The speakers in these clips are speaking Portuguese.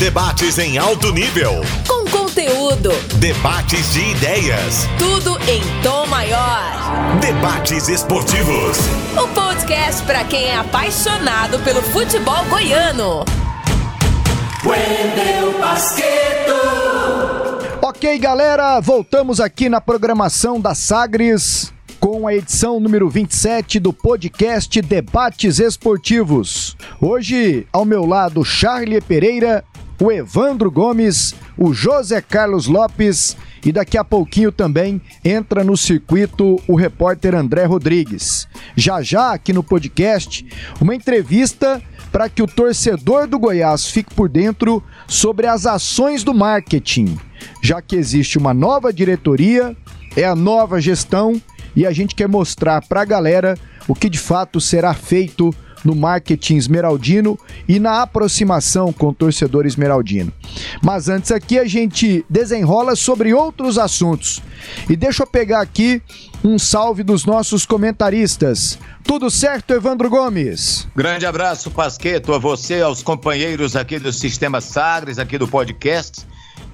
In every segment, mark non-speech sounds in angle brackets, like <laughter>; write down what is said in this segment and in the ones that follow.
Debates em alto nível. Com conteúdo. Debates de ideias. Tudo em tom maior. Debates esportivos. O podcast para quem é apaixonado pelo futebol goiano. Wendel Basqueto. Ok, galera, voltamos aqui na programação da Sagres com a edição número 27 do podcast Debates Esportivos. Hoje, ao meu lado, Charlie Pereira, o Evandro Gomes, o José Carlos Lopes e daqui a pouquinho também entra no circuito o repórter André Rodrigues. Já já aqui no podcast, uma entrevista para que o torcedor do Goiás fique por dentro sobre as ações do marketing, já que existe uma nova diretoria, é a nova gestão e a gente quer mostrar para a galera o que de fato será feito no marketing esmeraldino e na aproximação com o torcedor esmeraldino. Mas antes aqui a gente desenrola sobre outros assuntos. E deixa eu pegar aqui um salve dos nossos comentaristas. Tudo certo, Evandro Gomes? Grande abraço, Pasqueto, a você, aos companheiros aqui do Sistema Sagres, aqui do podcast.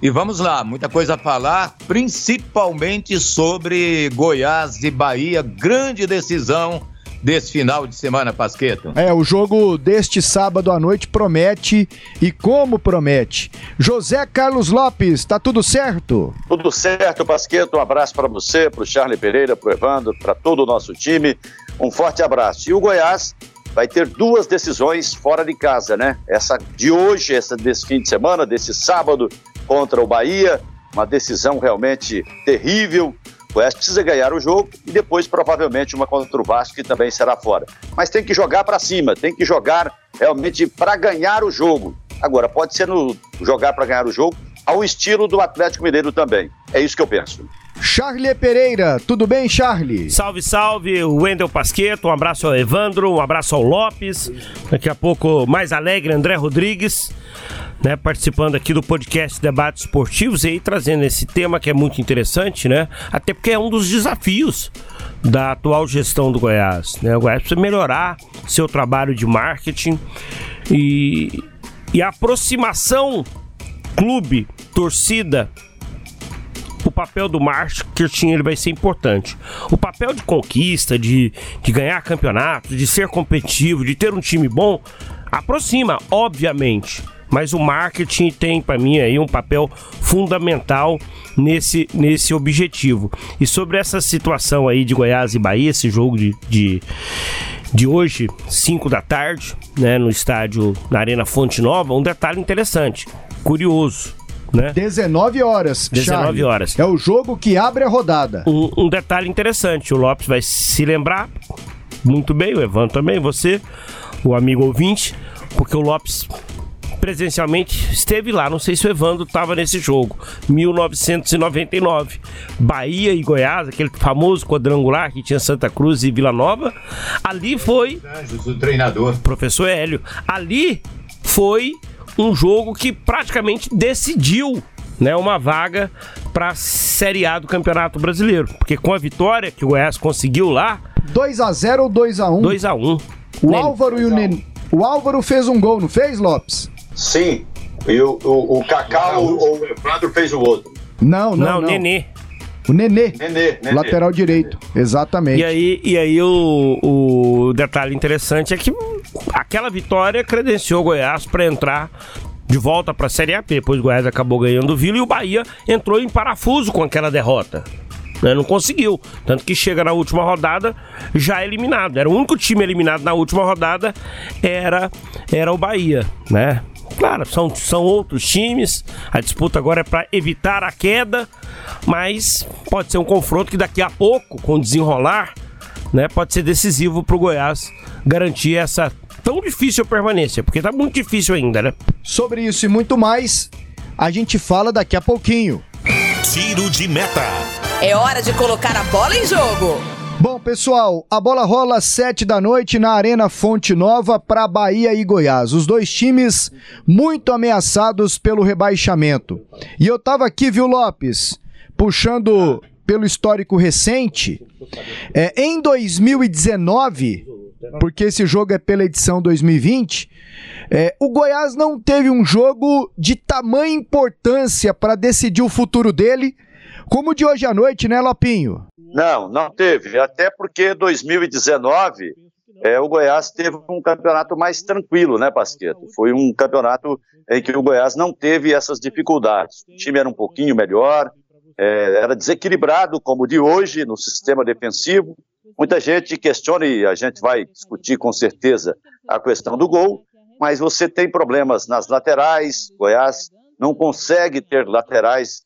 E vamos lá, muita coisa a falar, principalmente sobre Goiás e Bahia, grande decisão desse final de semana, Pasqueto. É, o jogo deste sábado à noite promete e como promete. José Carlos Lopes, tá tudo certo? Tudo certo, Pasqueto. Um abraço para você, para o Charlie Pereira, para o Evandro, para todo o nosso time. Um forte abraço. E o Goiás vai ter duas decisões fora de casa, né? Essa de hoje, essa desse fim de semana, desse sábado, contra o Bahia, uma decisão realmente terrível. O Goiás precisa ganhar o jogo e depois provavelmente uma contra o Vasco que também será fora. Mas tem que jogar para cima, tem que jogar realmente para ganhar o jogo. Agora pode ser no jogar para ganhar o jogo ao estilo do Atlético Mineiro também. É isso que eu penso. Charlie Pereira, tudo bem, Charlie? Salve, salve, Wendel Pasqueto, um abraço ao Evandro, um abraço ao Lopes, daqui a pouco mais alegre, André Rodrigues, né, participando aqui do podcast Debates Esportivos e aí trazendo esse tema que é muito interessante, né, até porque é um dos desafios da atual gestão do Goiás, né, o Goiás precisa melhorar seu trabalho de marketing e, e a aproximação clube, torcida, o papel do marketing ele vai ser importante. O papel de conquista, de, de ganhar campeonato, de ser competitivo, de ter um time bom, aproxima, obviamente. Mas o marketing tem para mim aí um papel fundamental nesse, nesse objetivo. E sobre essa situação aí de Goiás e Bahia, esse jogo de, de, de hoje, 5 da tarde, né, no estádio na Arena Fonte Nova, um detalhe interessante, curioso né? 19 horas. 19 Charlie. horas. É o jogo que abre a rodada. Um, um, detalhe interessante: o Lopes vai se lembrar muito bem, o Evan também, você, o amigo ouvinte, porque o Lopes presencialmente esteve lá. Não sei se o Evandro estava nesse jogo. 1999. Bahia e Goiás, aquele famoso quadrangular que tinha Santa Cruz e Vila Nova. Ali foi. O treinador. Professor Hélio. Ali foi um jogo que praticamente decidiu né, uma vaga para a Série A do Campeonato Brasileiro. Porque com a vitória que o Goiás conseguiu lá. 2 a 0 ou 2 a 1 2 a 1 O Álvaro e o Nenê. O Álvaro fez um gol, não fez, Lopes? Sim. E o, o, o Cacau, o, o Evandro fez o outro. Não, não. Não, não. Nenê. O Nenê. Nenê, Nenê. Lateral direito. Exatamente. E aí, e aí o, o detalhe interessante é que aquela vitória credenciou o Goiás para entrar de volta para a Série A, depois o Goiás acabou ganhando o Vila e o Bahia entrou em parafuso com aquela derrota. Né? Não conseguiu. Tanto que chega na última rodada já eliminado. Era o único time eliminado na última rodada, era, era o Bahia, né? Claro, são, são outros times. A disputa agora é para evitar a queda, mas pode ser um confronto que daqui a pouco, com desenrolar, né, pode ser decisivo para o Goiás garantir essa tão difícil permanência, porque tá muito difícil ainda, né? Sobre isso e muito mais, a gente fala daqui a pouquinho. Tiro de meta. É hora de colocar a bola em jogo. Pessoal, a bola rola às 7 da noite na Arena Fonte Nova para Bahia e Goiás. Os dois times muito ameaçados pelo rebaixamento. E eu tava aqui, viu, Lopes, puxando pelo histórico recente. É, em 2019, porque esse jogo é pela edição 2020. É, o Goiás não teve um jogo de tamanha importância para decidir o futuro dele, como o de hoje à noite, né, Lopinho? Não, não teve. Até porque 2019 é, o Goiás teve um campeonato mais tranquilo, né, Pasqueto? Foi um campeonato em que o Goiás não teve essas dificuldades. O time era um pouquinho melhor, é, era desequilibrado como o de hoje no sistema defensivo. Muita gente questiona, e a gente vai discutir com certeza a questão do gol, mas você tem problemas nas laterais, Goiás não consegue ter laterais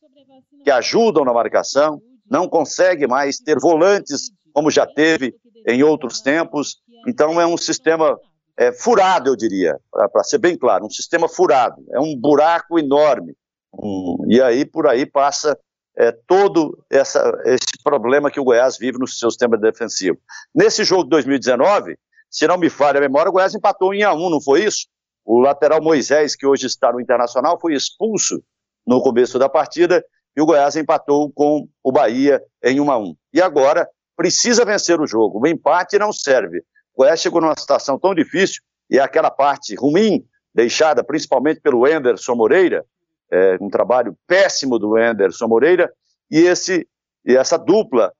que ajudam na marcação, não consegue mais ter volantes como já teve em outros tempos. Então é um sistema é, furado, eu diria, para ser bem claro, um sistema furado, é um buraco enorme. Um, e aí por aí passa é, todo essa, esse problema que o Goiás vive no seu sistema defensivo. Nesse jogo de 2019, se não me falha a memória, o Goiás empatou em 1 a 1, não foi isso? O lateral Moisés, que hoje está no Internacional, foi expulso no começo da partida e o Goiás empatou com o Bahia em 1 a 1. E agora precisa vencer o jogo. O empate não serve. O Goiás chegou numa situação tão difícil e é aquela parte ruim deixada principalmente pelo Enderson Moreira, é, um trabalho péssimo do Enderson Moreira, e, esse, e essa dupla,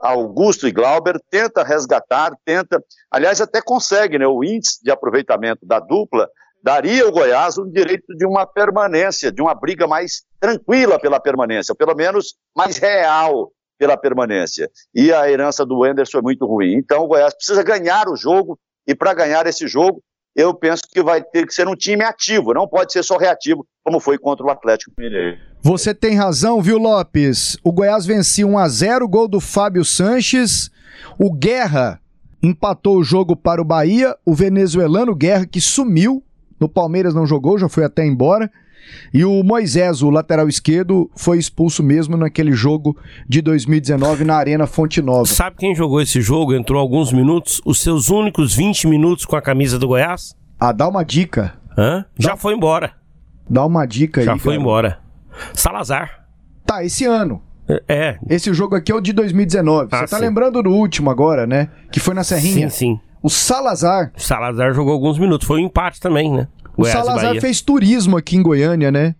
Augusto e Glauber, tenta resgatar, tenta, aliás, até consegue, né? O índice de aproveitamento da dupla daria ao Goiás o direito de uma permanência, de uma briga mais tranquila pela permanência, ou pelo menos mais real pela permanência. E a herança do Enderson é muito ruim. Então o Goiás precisa ganhar o jogo, e para ganhar esse jogo, eu penso que vai ter que ser um time ativo, não pode ser só reativo, como foi contra o Atlético Mineiro. Você tem razão, viu, Lopes? O Goiás vencia 1 a 0 gol do Fábio Sanches. O Guerra empatou o jogo para o Bahia. O venezuelano Guerra, que sumiu. No Palmeiras não jogou, já foi até embora. E o Moisés, o lateral esquerdo, foi expulso mesmo naquele jogo de 2019 na Arena Fonte Nova. Sabe quem jogou esse jogo? Entrou alguns minutos, os seus únicos 20 minutos com a camisa do Goiás? Ah, dá uma dica. Hã? Já foi embora. Dá uma dica Já aí. foi cara. embora. Salazar. Tá, esse ano. É. Esse jogo aqui é o de 2019. Ah, Você tá sim. lembrando do último agora, né? Que foi na Serrinha. Sim, sim. O Salazar. O Salazar jogou alguns minutos. Foi um empate também, né? O Goiás Salazar fez turismo aqui em Goiânia, né?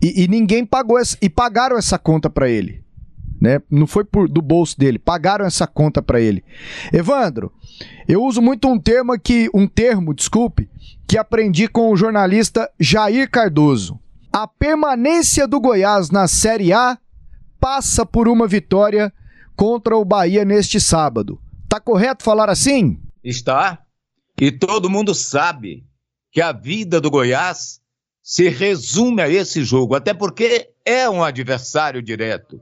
E, e ninguém pagou essa, e pagaram essa conta pra ele, né? Não foi por, do bolso dele, pagaram essa conta pra ele. Evandro, eu uso muito um termo que um termo, desculpe, que aprendi com o jornalista Jair Cardoso. A permanência do Goiás na Série A passa por uma vitória contra o Bahia neste sábado. Tá correto falar assim? Está. E todo mundo sabe que a vida do Goiás se resume a esse jogo, até porque é um adversário direto.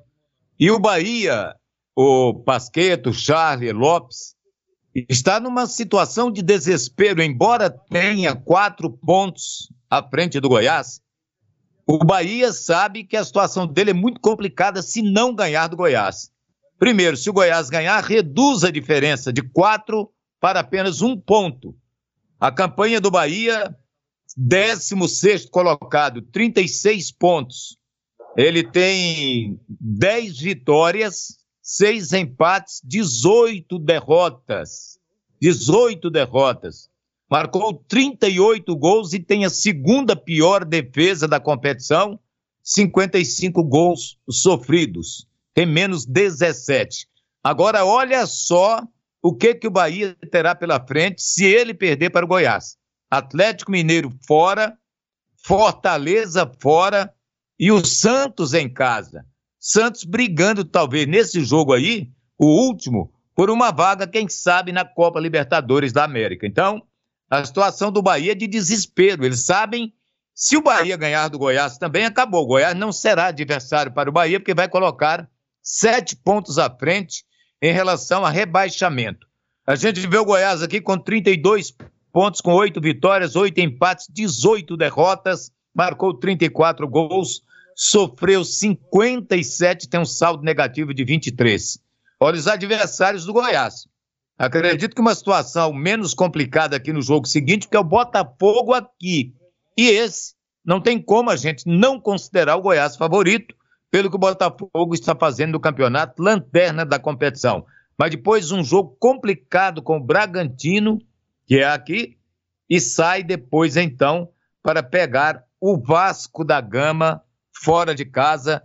E o Bahia, o Pasqueto, Charlie Lopes, está numa situação de desespero, embora tenha quatro pontos à frente do Goiás. O Bahia sabe que a situação dele é muito complicada se não ganhar do Goiás. Primeiro, se o Goiás ganhar, reduz a diferença de quatro para apenas um ponto. A campanha do Bahia, 16 colocado, 36 pontos. Ele tem 10 vitórias, 6 empates, 18 derrotas. 18 derrotas. Marcou 38 gols e tem a segunda pior defesa da competição, 55 gols sofridos. Tem menos 17. Agora, olha só o que, que o Bahia terá pela frente se ele perder para o Goiás. Atlético Mineiro fora, Fortaleza fora e o Santos em casa. Santos brigando, talvez, nesse jogo aí, o último, por uma vaga, quem sabe, na Copa Libertadores da América. Então, a situação do Bahia é de desespero. Eles sabem, se o Bahia ganhar do Goiás também, acabou. O Goiás não será adversário para o Bahia, porque vai colocar sete pontos à frente em relação a rebaixamento. A gente vê o Goiás aqui com 32 pontos, com oito vitórias, oito empates, 18 derrotas, marcou 34 gols, sofreu 57, tem um saldo negativo de 23. Olha os adversários do Goiás. Acredito que uma situação menos complicada aqui no jogo seguinte, porque é o Botafogo aqui. E esse, não tem como a gente não considerar o Goiás favorito, pelo que o Botafogo está fazendo no campeonato, lanterna da competição. mas depois um jogo complicado com o Bragantino, que é aqui, e sai depois então para pegar o Vasco da Gama fora de casa.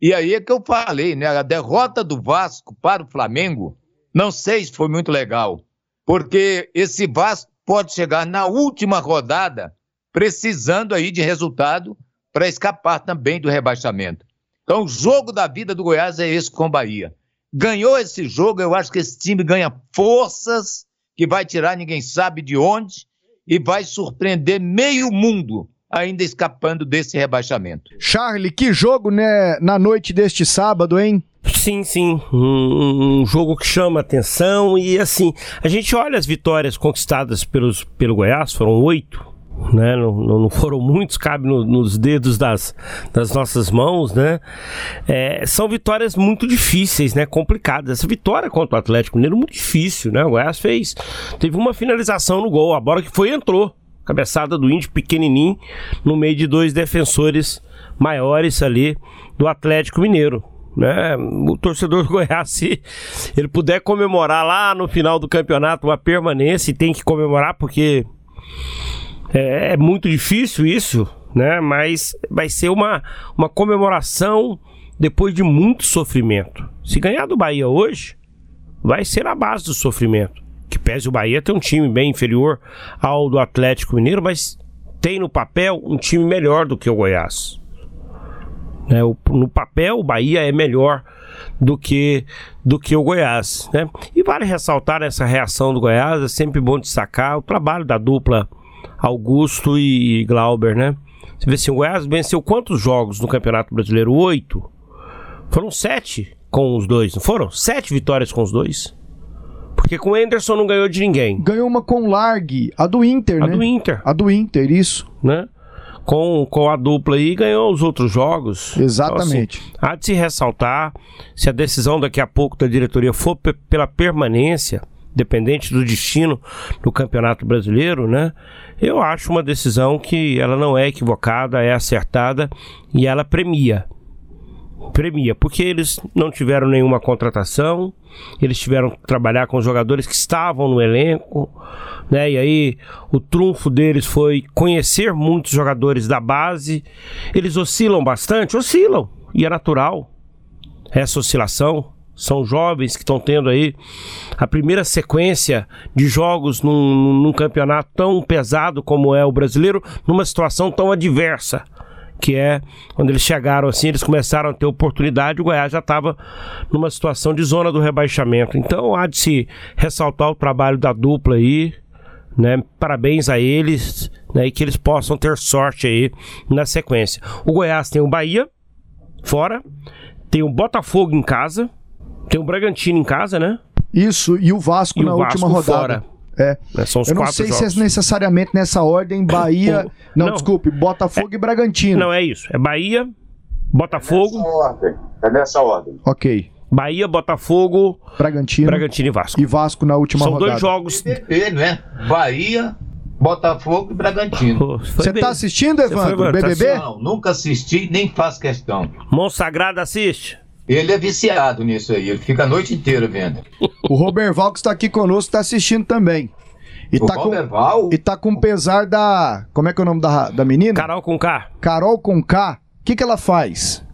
E aí é que eu falei, né? A derrota do Vasco para o Flamengo, não sei se foi muito legal, porque esse Vasco pode chegar na última rodada precisando aí de resultado para escapar também do rebaixamento. Então, o jogo da vida do Goiás é esse com o Bahia. Ganhou esse jogo, eu acho que esse time ganha forças que vai tirar ninguém sabe de onde e vai surpreender meio mundo ainda escapando desse rebaixamento. Charlie, que jogo, né, na noite deste sábado, hein? Sim, sim. Um, um, jogo que chama atenção e assim, a gente olha as vitórias conquistadas pelos, pelo Goiás, foram oito, né? Não, não foram muitos, cabe no, nos dedos das, das nossas mãos, né? É, são vitórias muito difíceis, né? Complicadas. Essa vitória contra o Atlético Mineiro muito difícil, né? O Goiás fez, teve uma finalização no gol, a bola que foi entrou, cabeçada do índio pequenininho no meio de dois defensores maiores ali do Atlético Mineiro. Né? O torcedor do Goiás, se ele puder comemorar lá no final do campeonato uma permanência, e tem que comemorar porque é, é muito difícil isso, né? Mas vai ser uma, uma comemoração depois de muito sofrimento. Se ganhar do Bahia hoje, vai ser a base do sofrimento. Que pese o Bahia ter um time bem inferior ao do Atlético Mineiro, mas tem no papel um time melhor do que o Goiás. É, o, no papel, o Bahia é melhor do que do que o Goiás. Né? E vale ressaltar essa reação do Goiás, é sempre bom destacar o trabalho da dupla Augusto e Glauber, né? Você vê assim, o Goiás venceu quantos jogos no Campeonato Brasileiro? Oito. Foram sete com os dois, não foram? Sete vitórias com os dois. Porque com o Anderson não ganhou de ninguém. Ganhou uma com o Largue, a do Inter, a né? A do Inter. A do Inter, isso. Né? Com, com a dupla aí, ganhou os outros jogos. Exatamente. Então, assim, há de se ressaltar, se a decisão daqui a pouco da diretoria for pela permanência, dependente do destino do Campeonato Brasileiro, né? Eu acho uma decisão que ela não é equivocada, é acertada e ela premia. Premia, porque eles não tiveram nenhuma contratação, eles tiveram que trabalhar com jogadores que estavam no elenco, né? E aí o trunfo deles foi conhecer muitos jogadores da base. Eles oscilam bastante, oscilam, e é natural essa oscilação são jovens que estão tendo aí a primeira sequência de jogos num, num, campeonato tão pesado como é o brasileiro, numa situação tão adversa. Que é quando eles chegaram assim, eles começaram a ter oportunidade. O Goiás já estava numa situação de zona do rebaixamento. Então há de se ressaltar o trabalho da dupla aí, né? Parabéns a eles, né? E que eles possam ter sorte aí na sequência. O Goiás tem o Bahia fora, tem o Botafogo em casa, tem o Bragantino em casa, né? Isso, e o Vasco e na o Vasco última rodada. Fora. É. é são os Eu não sei jogos. se é necessariamente nessa ordem Bahia. <laughs> não, Não. desculpe, Botafogo e Bragantino. Não, é isso. É Bahia, Botafogo, Nessa ordem. É nessa ordem. Ok. Bahia, Botafogo, Bragantino, Bragantino e Vasco. e Vasco na última São rodada. dois jogos. BBB, não é? Bahia, Botafogo e Bragantino. Você tá assistindo, foi, Evandro? mano, tá BBB? Não, nunca assisti, nem faço questão. Mão Sagrada assiste. Ele é viciado nisso aí, ele fica a noite inteira vendo. O Roberval que está aqui conosco está assistindo também. E O tá, com, Valderval, e tá com pesar da. Como é que é o nome da, da menina? Carol com K. Carol com K. O que, que ela faz?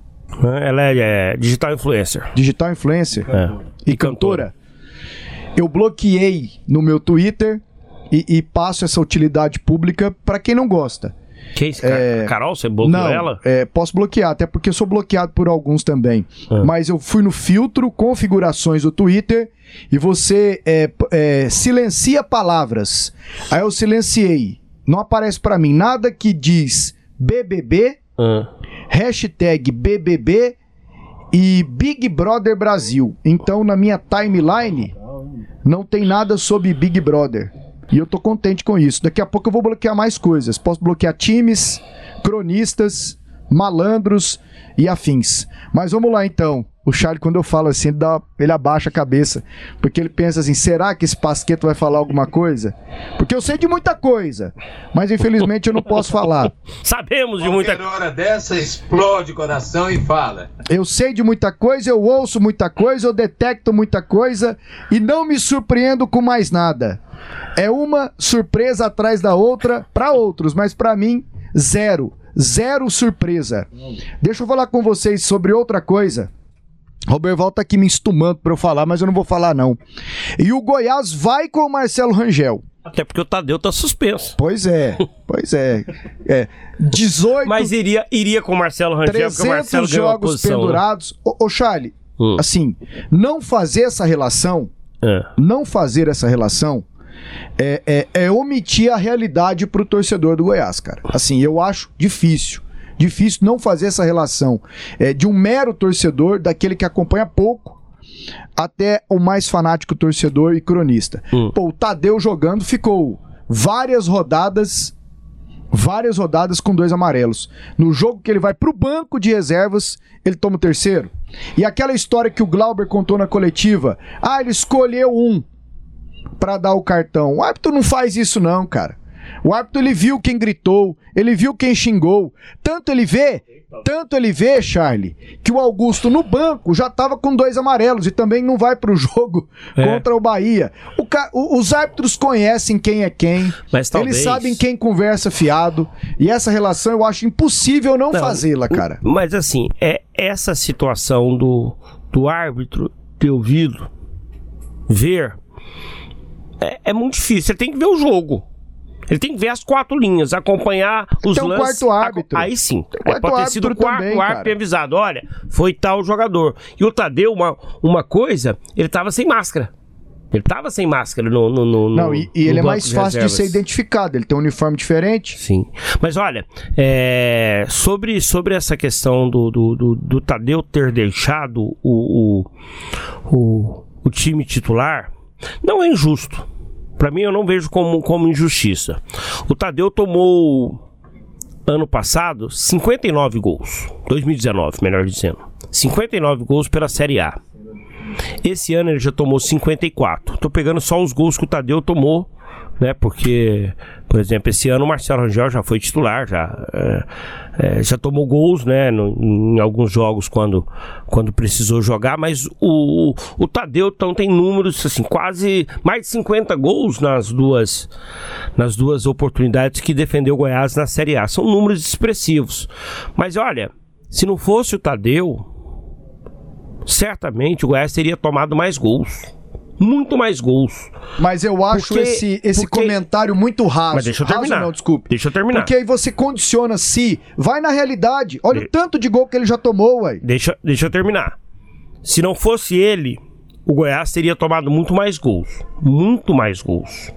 né? Ela é, é digital influencer. Digital influencer É. e cantora. Eu bloqueei no meu Twitter e, e passo essa utilidade pública para quem não gosta. Quem é Carol, você bloqueou não, ela? é, posso bloquear, até porque eu sou bloqueado por alguns também. Ah. Mas eu fui no filtro, configurações do Twitter, e você é, é, silencia palavras. Aí eu silenciei. Não aparece pra mim nada que diz BBB, Ah. hashtag BBB e Big Brother Brasil. Então na minha timeline não tem nada sobre Big Brother. E eu tô contente com isso. Daqui a pouco eu vou bloquear mais coisas. Posso bloquear times, cronistas, malandros e afins. Mas vamos lá então. O Charlie, quando eu falo assim, ele, dá, ele abaixa a cabeça. Porque ele pensa assim: será que esse Pasqueto vai falar alguma coisa? Porque eu sei de muita coisa, mas infelizmente eu não posso falar. <laughs> Sabemos de muita Qualquer hora dessa explode o coração e fala. Eu sei de muita coisa, eu ouço muita coisa, eu detecto muita coisa e não me surpreendo com mais nada. É uma surpresa atrás da outra para outros, mas para mim, zero. Zero surpresa. Deixa eu falar com vocês sobre outra coisa. Roberval tá aqui me estumando pra eu falar, mas eu não vou falar não. E o Goiás vai com o Marcelo Rangel. Até porque o Tadeu tá suspenso. Pois é, pois é. é 18, Mas iria, iria com o Marcelo Rangel, porque o 300 Marcelo jogos posição. né? pendurados. Ô, ô Charlie, Hum. assim, não fazer essa relação, É. não fazer essa relação é, é, é omitir a realidade pro torcedor do Goiás, cara. Assim, eu acho difícil. Difícil não fazer essa relação é, de um mero torcedor, daquele que acompanha pouco, até o mais fanático torcedor e cronista. Hum. Pô, o Tadeu jogando ficou várias rodadas, várias rodadas com dois amarelos. No jogo que ele vai pro banco de reservas, ele toma o terceiro. E aquela história que o Glauber contou na coletiva, ah, ele escolheu um pra dar o cartão. O árbitro não faz isso não, cara. O árbitro ele viu quem gritou, ele viu quem xingou. Tanto ele vê, tanto ele vê, Charlie, que o Augusto no banco já tava com dois amarelos e também não vai pro <laughs> jogo É. contra o Bahia. O o- os árbitros conhecem quem é quem, Mas talvez- eles sabem quem conversa fiado, e essa relação eu acho impossível não, Não, fazê-la, cara. Mas assim, é essa situação do, do árbitro ter ouvido, ver, é, é muito difícil. Ele tem que ver o jogo. Ele tem que ver as quatro linhas, acompanhar os Tem um lances. quarto árbitro. Aí sim. Aí quarto pode ter sido o quarto também, árbitro avisado: olha, foi tal jogador. E o Tadeu, uma, uma coisa, ele tava sem máscara. Ele tava sem máscara no. no, no Não, e, e no ele é mais fácil de reservas. ser identificado, ele tem um uniforme diferente. Sim. Mas olha, é, sobre, sobre essa questão do, do, do, do Tadeu ter deixado o, o, o, o time titular, não é injusto. Pra mim, eu não vejo como, como injustiça. O Tadeu tomou, ano passado, 59 gols. 2019, melhor dizendo. 59 gols pela Série A. Esse ano ele já tomou 54. Tô pegando só os gols que o Tadeu tomou, né? Porque, por exemplo, esse ano o Marcelo Rangel já foi titular, já, é, é, já tomou gols, né? no- em alguns jogos quando, quando precisou jogar, mas o, o, Tadeu então, tem números assim, quase mais de 50 gols nas duas, nas duas oportunidades que defendeu o Goiás na Série A. São números expressivos. Mas olha, se não fosse o Tadeu, certamente o Goiás teria tomado mais gols. Muito mais gols. Mas eu acho Porque- esse, esse porque- comentário muito raso. Mas deixa eu Raso terminar. não, desculpe. Deixa eu terminar. Porque aí você condiciona se. Vai na realidade. Olha De- o tanto de gol que ele já tomou, ué. Deixa, deixa eu terminar. Se não fosse ele, o Goiás teria tomado muito mais gols. Muito mais gols.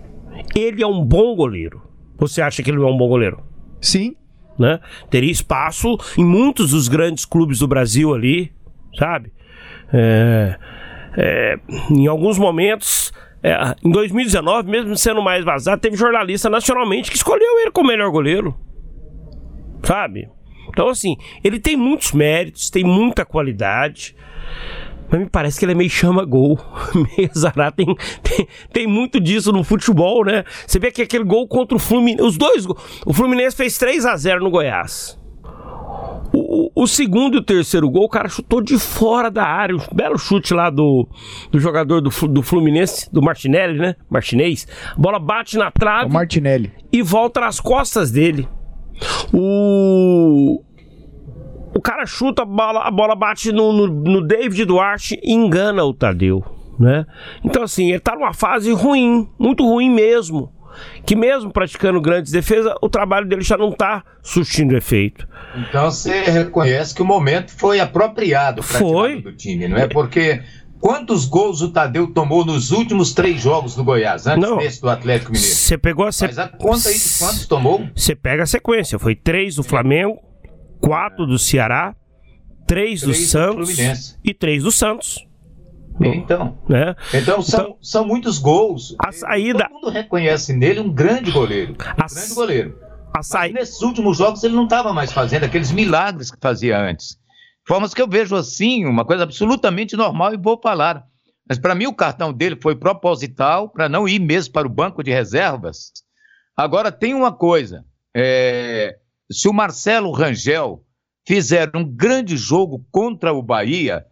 Ele é um bom goleiro. Você acha que ele é um bom goleiro? Sim. né? Teria espaço em muitos dos grandes clubes do Brasil ali, sabe? É, é, em alguns momentos, é, em 2019, mesmo sendo mais vazado, teve jornalista nacionalmente que escolheu ele como melhor goleiro, sabe? Então, assim, ele tem muitos méritos, tem muita qualidade. Mas me parece que ele é meio chama-gol, <laughs> meio azarado. Tem, tem, tem muito disso no futebol, né? Você vê que aquele gol contra o Fluminense. Os dois. O Fluminense fez 3 a 0 no Goiás. O, o- segundo e o terceiro gol, o cara chutou de fora da área. Um belo chute lá do, do jogador do, do Fluminense, do Martinelli, né? Martinez. A bola bate na É trave o Martinelli. e volta nas costas dele. O. O cara chuta a bola, a bola bate no, no, no David Duarte e engana o Tadeu, né? Então, assim, ele tá numa fase ruim, muito ruim mesmo. Que mesmo praticando grandes defesas, o trabalho dele já não tá surtindo efeito. Então você reconhece que o momento foi apropriado para Foi. do time, não é? Porque quantos gols o Tadeu tomou nos últimos três jogos do Goiás, antes Não. desse do Atlético Mineiro? Você pegou a. Faz a conta aí de quantos tomou? Você pega a sequência. Foi três do Flamengo, quatro do Ceará, três do Três do Santos Fluminense. e três do Santos. Então, Né? então são, são muitos gols. A saída- Todo mundo reconhece nele um grande goleiro. Um A grande goleiro. A saída. nesses últimos jogos ele não estava mais fazendo aqueles milagres que fazia antes. Formas que eu vejo assim, uma coisa absolutamente normal e vou falar. Mas para mim o cartão dele foi proposital para não ir mesmo para o banco de reservas. Agora tem uma coisa: é, se o Marcelo Rangel fizer um grande jogo contra o Bahia,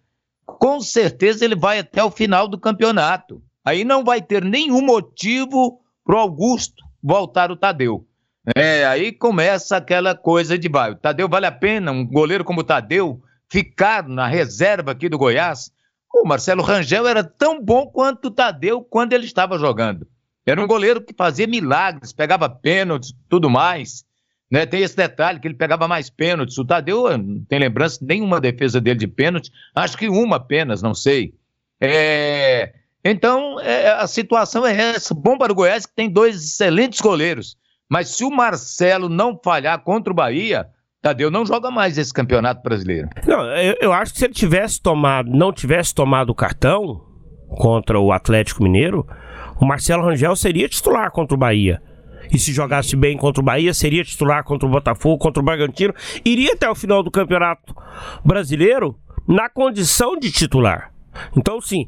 com certeza ele vai até o final do campeonato. Aí não vai ter nenhum motivo para o Augusto voltar o Tadeu. É, aí começa aquela coisa de vai. O Tadeu vale a pena, um goleiro como o Tadeu, ficar na reserva aqui do Goiás? O Marcelo Rangel era tão bom quanto o Tadeu quando ele estava jogando. Era um goleiro que fazia milagres, pegava pênaltis, tudo mais. Né? Tem esse detalhe que ele pegava mais pênaltis. O Tadeu não tem lembrança nenhuma defesa dele de pênalti, acho que uma apenas, não sei. É... Então, é, a situação é essa. Bom para o Goiás que tem dois excelentes goleiros. Mas se o Marcelo não falhar contra o Bahia, Tadeu não joga mais esse campeonato brasileiro. Não, eu, eu acho que se ele tivesse tomado, não tivesse tomado o cartão contra o Atlético Mineiro, o Marcelo Rangel seria titular contra o Bahia. E se jogasse bem contra o Bahia, seria titular contra o Botafogo, contra o Bragantino, iria até o final do Campeonato Brasileiro na condição de titular. Então, sim,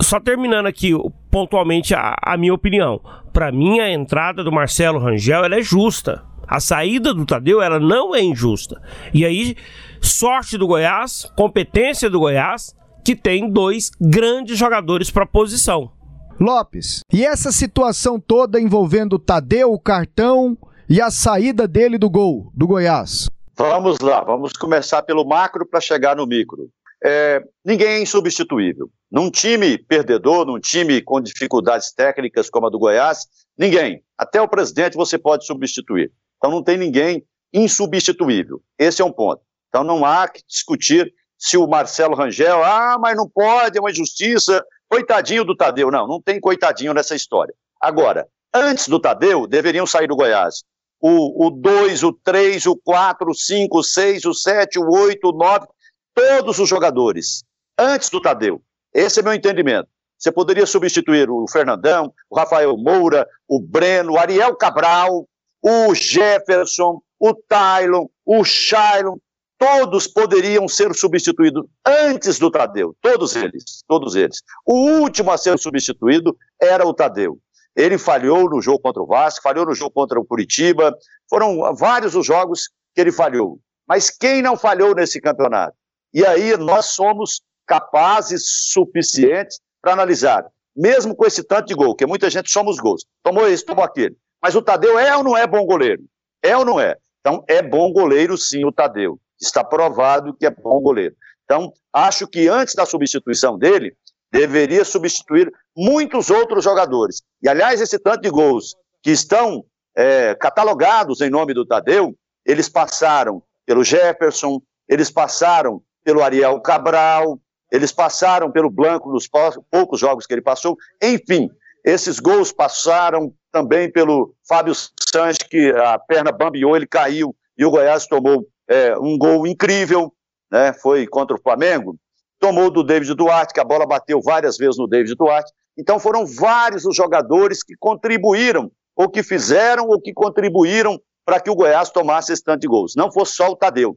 só terminando aqui pontualmente a, a minha opinião. Para mim, a entrada do Marcelo Rangel ela é justa. A saída do Tadeu ela não é injusta. E aí, sorte do Goiás, competência do Goiás, que tem dois grandes jogadores para posição. Lopes, e essa situação toda envolvendo o Tadeu, o cartão e a saída dele do gol do Goiás? Vamos lá, vamos começar pelo macro para chegar no micro. É, ninguém é insubstituível. Num time perdedor, num time com dificuldades técnicas como a do Goiás, ninguém. Até o presidente você pode substituir. Então não tem ninguém insubstituível. Esse é um ponto. Então não há que discutir se o Marcelo Rangel, ah, mas não pode, é uma injustiça, coitadinho do Tadeu. Não, não tem coitadinho nessa história. Agora, antes do Tadeu, deveriam sair do Goiás o 2, o 3, o 4, o 5, o 6, o 7, o 8, o 9, todos os jogadores, antes do Tadeu. Esse é meu entendimento. Você poderia substituir o Fernandão, o Rafael Moura, o Breno, o Ariel Cabral, o Jefferson, o Tylon, o Shailon, todos poderiam ser substituídos antes do Tadeu, todos eles, todos eles. O último a ser substituído era o Tadeu. Ele falhou no jogo contra o Vasco, falhou no jogo contra o Curitiba, foram vários os jogos que ele falhou. Mas quem não falhou nesse campeonato? E aí nós somos capazes suficientes para analisar, mesmo com esse tanto de gol, que muita gente somos gols. Tomou esse, tomou aquele. Mas o Tadeu é ou não é bom goleiro? É ou não é? Então, é bom goleiro sim o Tadeu. Está provado que é bom goleiro. Então, acho que antes da substituição dele, deveria substituir muitos outros jogadores. E, aliás, esse tanto de gols que estão é, catalogados em nome do Tadeu, eles passaram pelo Jefferson, eles passaram pelo Ariel Cabral, eles passaram pelo Blanco nos poucos jogos que ele passou. Enfim, esses gols passaram também pelo Fábio Sanches, que a perna bambeou, ele caiu e o Goiás tomou é, um gol incrível, né? Foi contra o Flamengo. Tomou do David Duarte, que a bola bateu várias vezes no David Duarte. Então foram vários os jogadores que contribuíram, ou que fizeram, ou que contribuíram para que o Goiás tomasse esse tanto de gols. Não fosse só o Tadeu.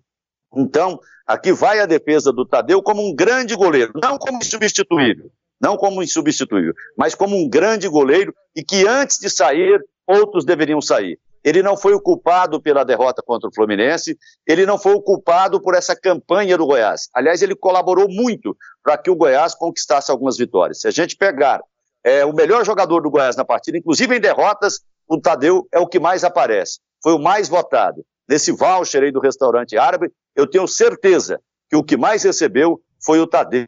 Então, aqui vai a defesa do Tadeu como um grande goleiro, não como insubstituível, não como insubstituível, mas como um grande goleiro e que antes de sair, outros deveriam sair. Ele não foi o culpado pela derrota contra o Fluminense, ele não foi o culpado por essa campanha do Goiás. Aliás, ele colaborou muito para que o Goiás conquistasse algumas vitórias. Se a gente pegar é, o melhor jogador do Goiás na partida, inclusive em derrotas, o Tadeu é o que mais aparece. Foi o mais votado. Nesse voucher aí do restaurante árabe, eu tenho certeza que o que mais recebeu foi o Tadeu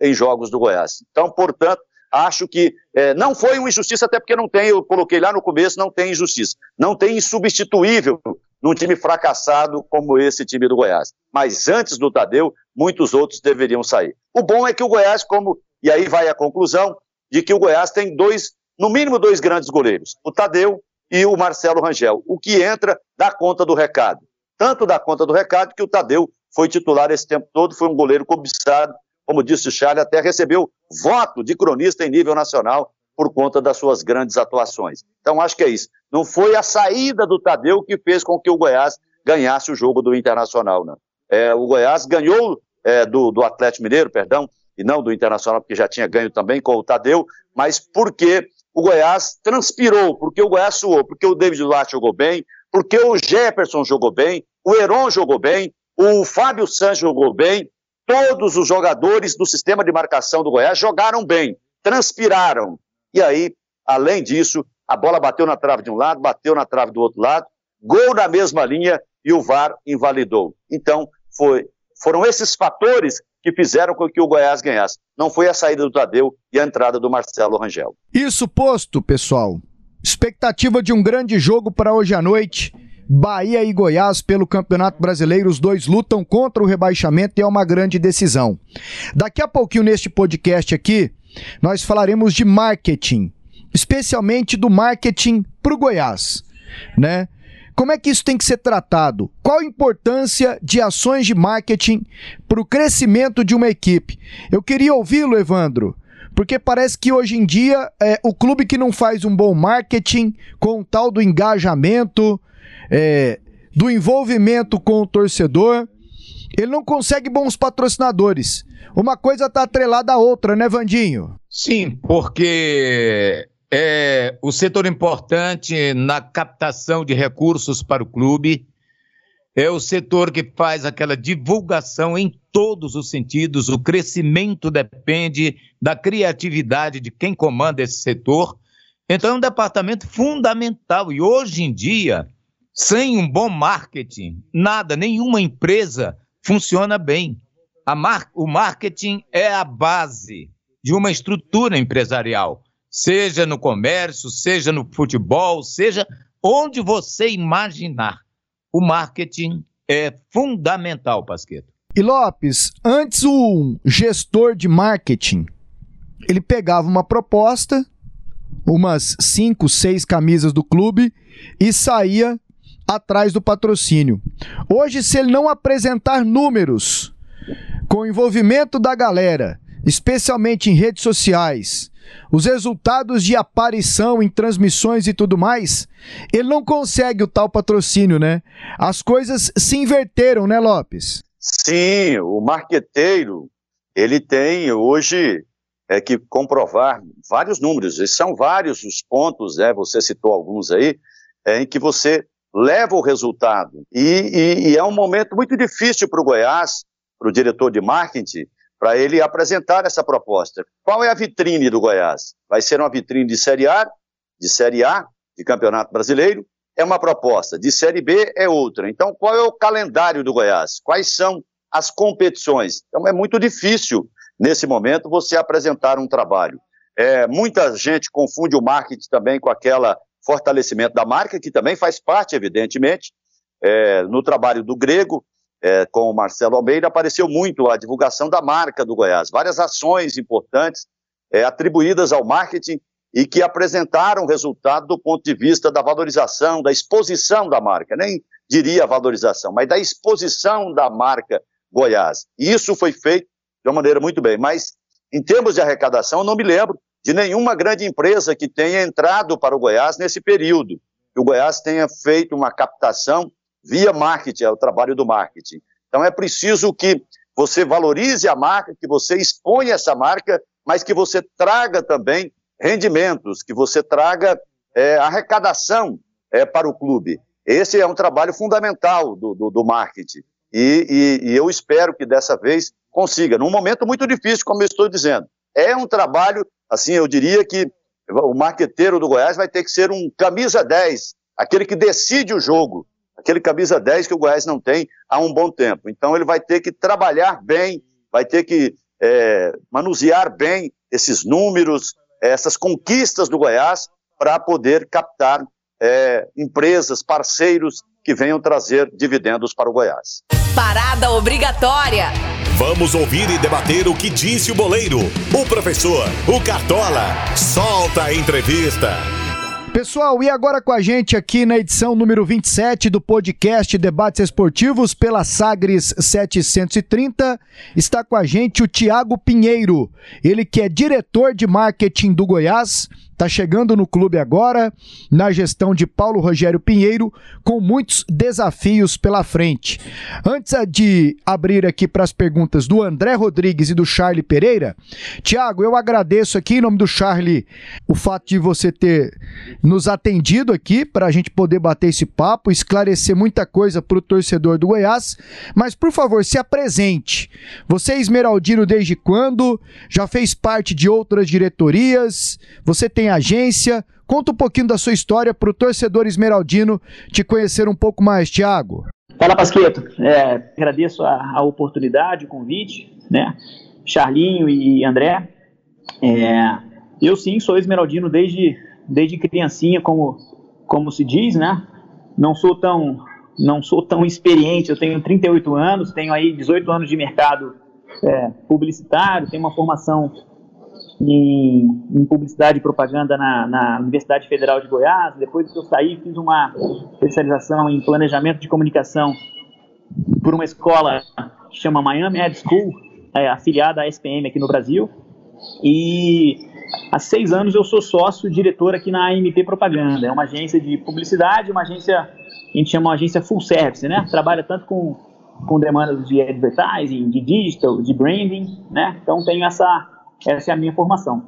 em jogos do Goiás. Então, portanto, acho que é, não foi uma injustiça, até porque não tem, eu coloquei lá no começo, não tem injustiça. Não tem insubstituível num time fracassado como esse time do Goiás. Mas antes do Tadeu, muitos outros deveriam sair. O bom é que o Goiás, como. E aí vai a conclusão de que o Goiás tem dois, no mínimo dois grandes goleiros, o Tadeu e o Marcelo Rangel. O que entra dá conta do recado. Tanto dá conta do recado que o Tadeu foi titular esse tempo todo, foi um goleiro cobiçado, como disse o Charles, até recebeu voto de cronista em nível nacional por conta das suas grandes atuações. Então acho que é isso. Não foi a saída do Tadeu que fez com que o Goiás ganhasse o jogo do Internacional, não. É, o Goiás ganhou é, do, do Atlético Mineiro, perdão, e não do Internacional, porque já tinha ganho também com o Tadeu, mas porque o Goiás transpirou, porque o Goiás suou, porque o David Duarte jogou bem, porque o Jefferson jogou bem, o Heron jogou bem, o Fábio Santos jogou bem, todos os jogadores do sistema de marcação do Goiás jogaram bem, transpiraram. E aí, além disso, a bola bateu na trave de um lado, bateu na trave do outro lado, gol na mesma linha e o VAR invalidou. Então, foi, foram esses fatores que fizeram com que o Goiás ganhasse. Não foi a saída do Tadeu e a entrada do Marcelo Rangel. Isso posto, pessoal. Expectativa de um grande jogo para hoje à noite. Bahia e Goiás pelo Campeonato Brasileiro, os dois lutam contra o rebaixamento e é uma grande decisão. Daqui a pouquinho neste podcast aqui, nós falaremos de marketing, especialmente do marketing para o Goiás, né? Como é que isso tem que ser tratado? Qual a importância de ações de marketing para o crescimento de uma equipe? Eu queria ouvi-lo, Evandro, porque parece que hoje em dia é, o clube que não faz um bom marketing com o tal do engajamento, é, do envolvimento com o torcedor, ele não consegue bons patrocinadores. Uma coisa está atrelada à outra, né, Vandinho? Sim, porque é o setor importante na captação de recursos para o clube. É o setor que faz aquela divulgação em todos os sentidos. O crescimento depende da criatividade de quem comanda esse setor. Então, é um departamento fundamental. E hoje em dia, sem um bom marketing, nada, nenhuma empresa funciona bem. Mar o marketing é a base de uma estrutura empresarial seja no comércio, seja no futebol, seja onde você imaginar. O marketing é fundamental, Pasqueto. E Lopes, antes o gestor de marketing, ele pegava uma proposta, umas cinco, seis camisas do clube e saía atrás do patrocínio. Hoje, se ele não apresentar números com envolvimento da galera, especialmente em redes sociais, os resultados de aparição em transmissões e tudo mais, ele não consegue o tal patrocínio, né? As coisas se inverteram, né, Lopes? Sim, o marqueteiro, ele tem hoje é que comprovar vários números, e são vários os pontos, né? Você citou alguns aí, é, em que você leva o resultado. E, e, e é um momento muito difícil para o Goiás, para o diretor de marketing, para ele apresentar essa proposta. Qual é a vitrine do Goiás? Vai ser uma vitrine de Série A, de Série A, de Campeonato Brasileiro, é uma proposta, de Série B é outra. Então, qual é o calendário do Goiás? Quais são as competições? Então, é muito difícil, nesse momento, você apresentar um trabalho. É, muita gente confunde o marketing também com aquela fortalecimento da marca, que também faz parte, evidentemente, é, no trabalho do Grego, é, com o Marcelo Almeida, apareceu muito a divulgação da marca do Goiás. Várias ações importantes é, atribuídas ao marketing e que apresentaram resultado do ponto de vista da valorização, da exposição da marca. Nem diria valorização, mas da exposição da marca Goiás. E isso foi feito de uma maneira muito bem. Mas, em termos de arrecadação, eu não me lembro de nenhuma grande empresa que tenha entrado para o Goiás nesse período. Que o Goiás tenha feito uma captação via marketing, é o trabalho do marketing. Então é preciso que você valorize a marca, que você exponha essa marca, mas que você traga também rendimentos, que você traga é, arrecadação é, para o clube. Esse é um trabalho fundamental do, do, do marketing. E, e, e, eu espero que dessa vez consiga, num momento muito difícil, como eu estou dizendo. É um trabalho, assim, eu diria que o marqueteiro do Goiás vai ter que ser um camisa 10, aquele que decide o jogo, aquele camisa 10 que o Goiás não tem há um bom tempo. Então ele vai ter que trabalhar bem, vai ter que é, manusear bem esses números, essas conquistas do Goiás, para poder captar é, empresas, parceiros que venham trazer dividendos para o Goiás. Parada obrigatória. Vamos ouvir e debater o que disse o boleiro, o professor, o Cartola. Solta a entrevista. Pessoal, e agora com a gente aqui na edição número 27 do podcast Debates Esportivos pela Sagres 730, está com a gente o Tiago Pinheiro, ele que é diretor de marketing do Goiás Está chegando no clube agora, na gestão de Paulo Rogério Pinheiro, com muitos desafios pela frente. Antes de abrir aqui para as perguntas do André Rodrigues e do Charlie Pereira, Tiago, eu agradeço aqui em nome do Charlie o fato de você ter nos atendido aqui para a gente poder bater esse papo, esclarecer muita coisa para o torcedor do Goiás. Mas, por favor, se apresente. Você é esmeraldino desde quando? Já fez parte de outras diretorias? Você tem agência? Conta um pouquinho da sua história para o torcedor esmeraldino te conhecer um pouco mais, Tiago. Fala, Pasqueto. É, agradeço a, a, oportunidade, o convite, né? Charlinho e André. É, eu sim sou esmeraldino desde, desde criancinha, como, como se diz, né? Não sou tão não sou tão experiente, eu tenho 38 anos, tenho aí 18 anos de mercado é, publicitário, tenho uma formação em, em publicidade e propaganda na, na, Universidade Federal de Goiás. Depois que eu saí, fiz uma especialização em planejamento de comunicação por uma escola que chama Miami Ed School, é, afiliada à SPM aqui no Brasil. E há seis anos eu sou sócio diretor aqui na AMP Propaganda. É uma agência de publicidade, uma agência, a gente chama uma agência full service, né? Trabalha tanto com, com demandas de advertising, de digital, de branding, né? Então tenho essa essa é a minha formação.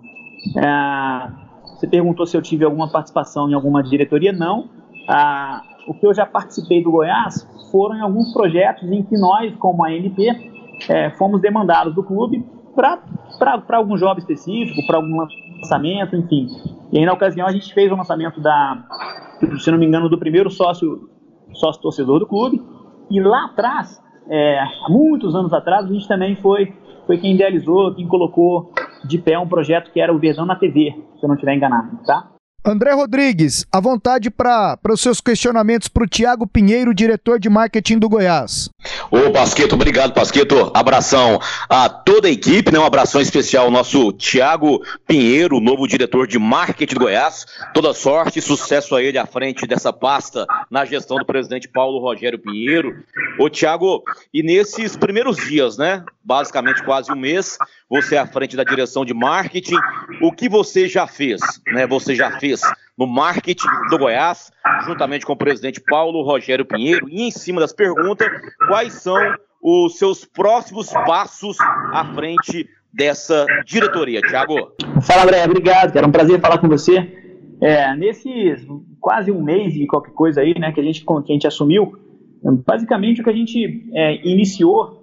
É, você perguntou se eu tive alguma participação em alguma diretoria? Não. Ah, o que eu já participei do Goiás foram em alguns projetos em que nós, como a ANP, é, fomos demandados do clube para algum job específico, para algum lançamento, enfim. E aí, na ocasião, a gente fez o lançamento da, se não me engano, do primeiro sócio, sócio torcedor do clube. E lá atrás, é, há muitos anos atrás, a gente também foi foi quem idealizou, quem colocou de pé um projeto que era o Verdão na TV, se eu não estiver enganado, tá? André Rodrigues, à vontade para os seus questionamentos para o Tiago Pinheiro, diretor de marketing do Goiás. Ô, Pasqueto, obrigado, Pasqueto. Abração a toda a equipe, né? Um abração especial ao nosso Tiago Pinheiro, novo diretor de marketing do Goiás. Toda sorte e sucesso a ele à frente dessa pasta na gestão do presidente Paulo Rogério Pinheiro. Ô, Tiago, e nesses primeiros dias, né? Basicamente quase um mês, você é à frente da direção de marketing. O que você já fez, né? Você já fez no marketing do Goiás, juntamente com o presidente Paulo Rogério Pinheiro. E em cima das perguntas, quais são os seus próximos passos à frente dessa diretoria, Tiago? Fala, André, obrigado, cara. É um prazer falar com você. É, nesses quase um mês de qualquer coisa aí, né, que a gente, que a gente assumiu, basicamente o que a gente é, iniciou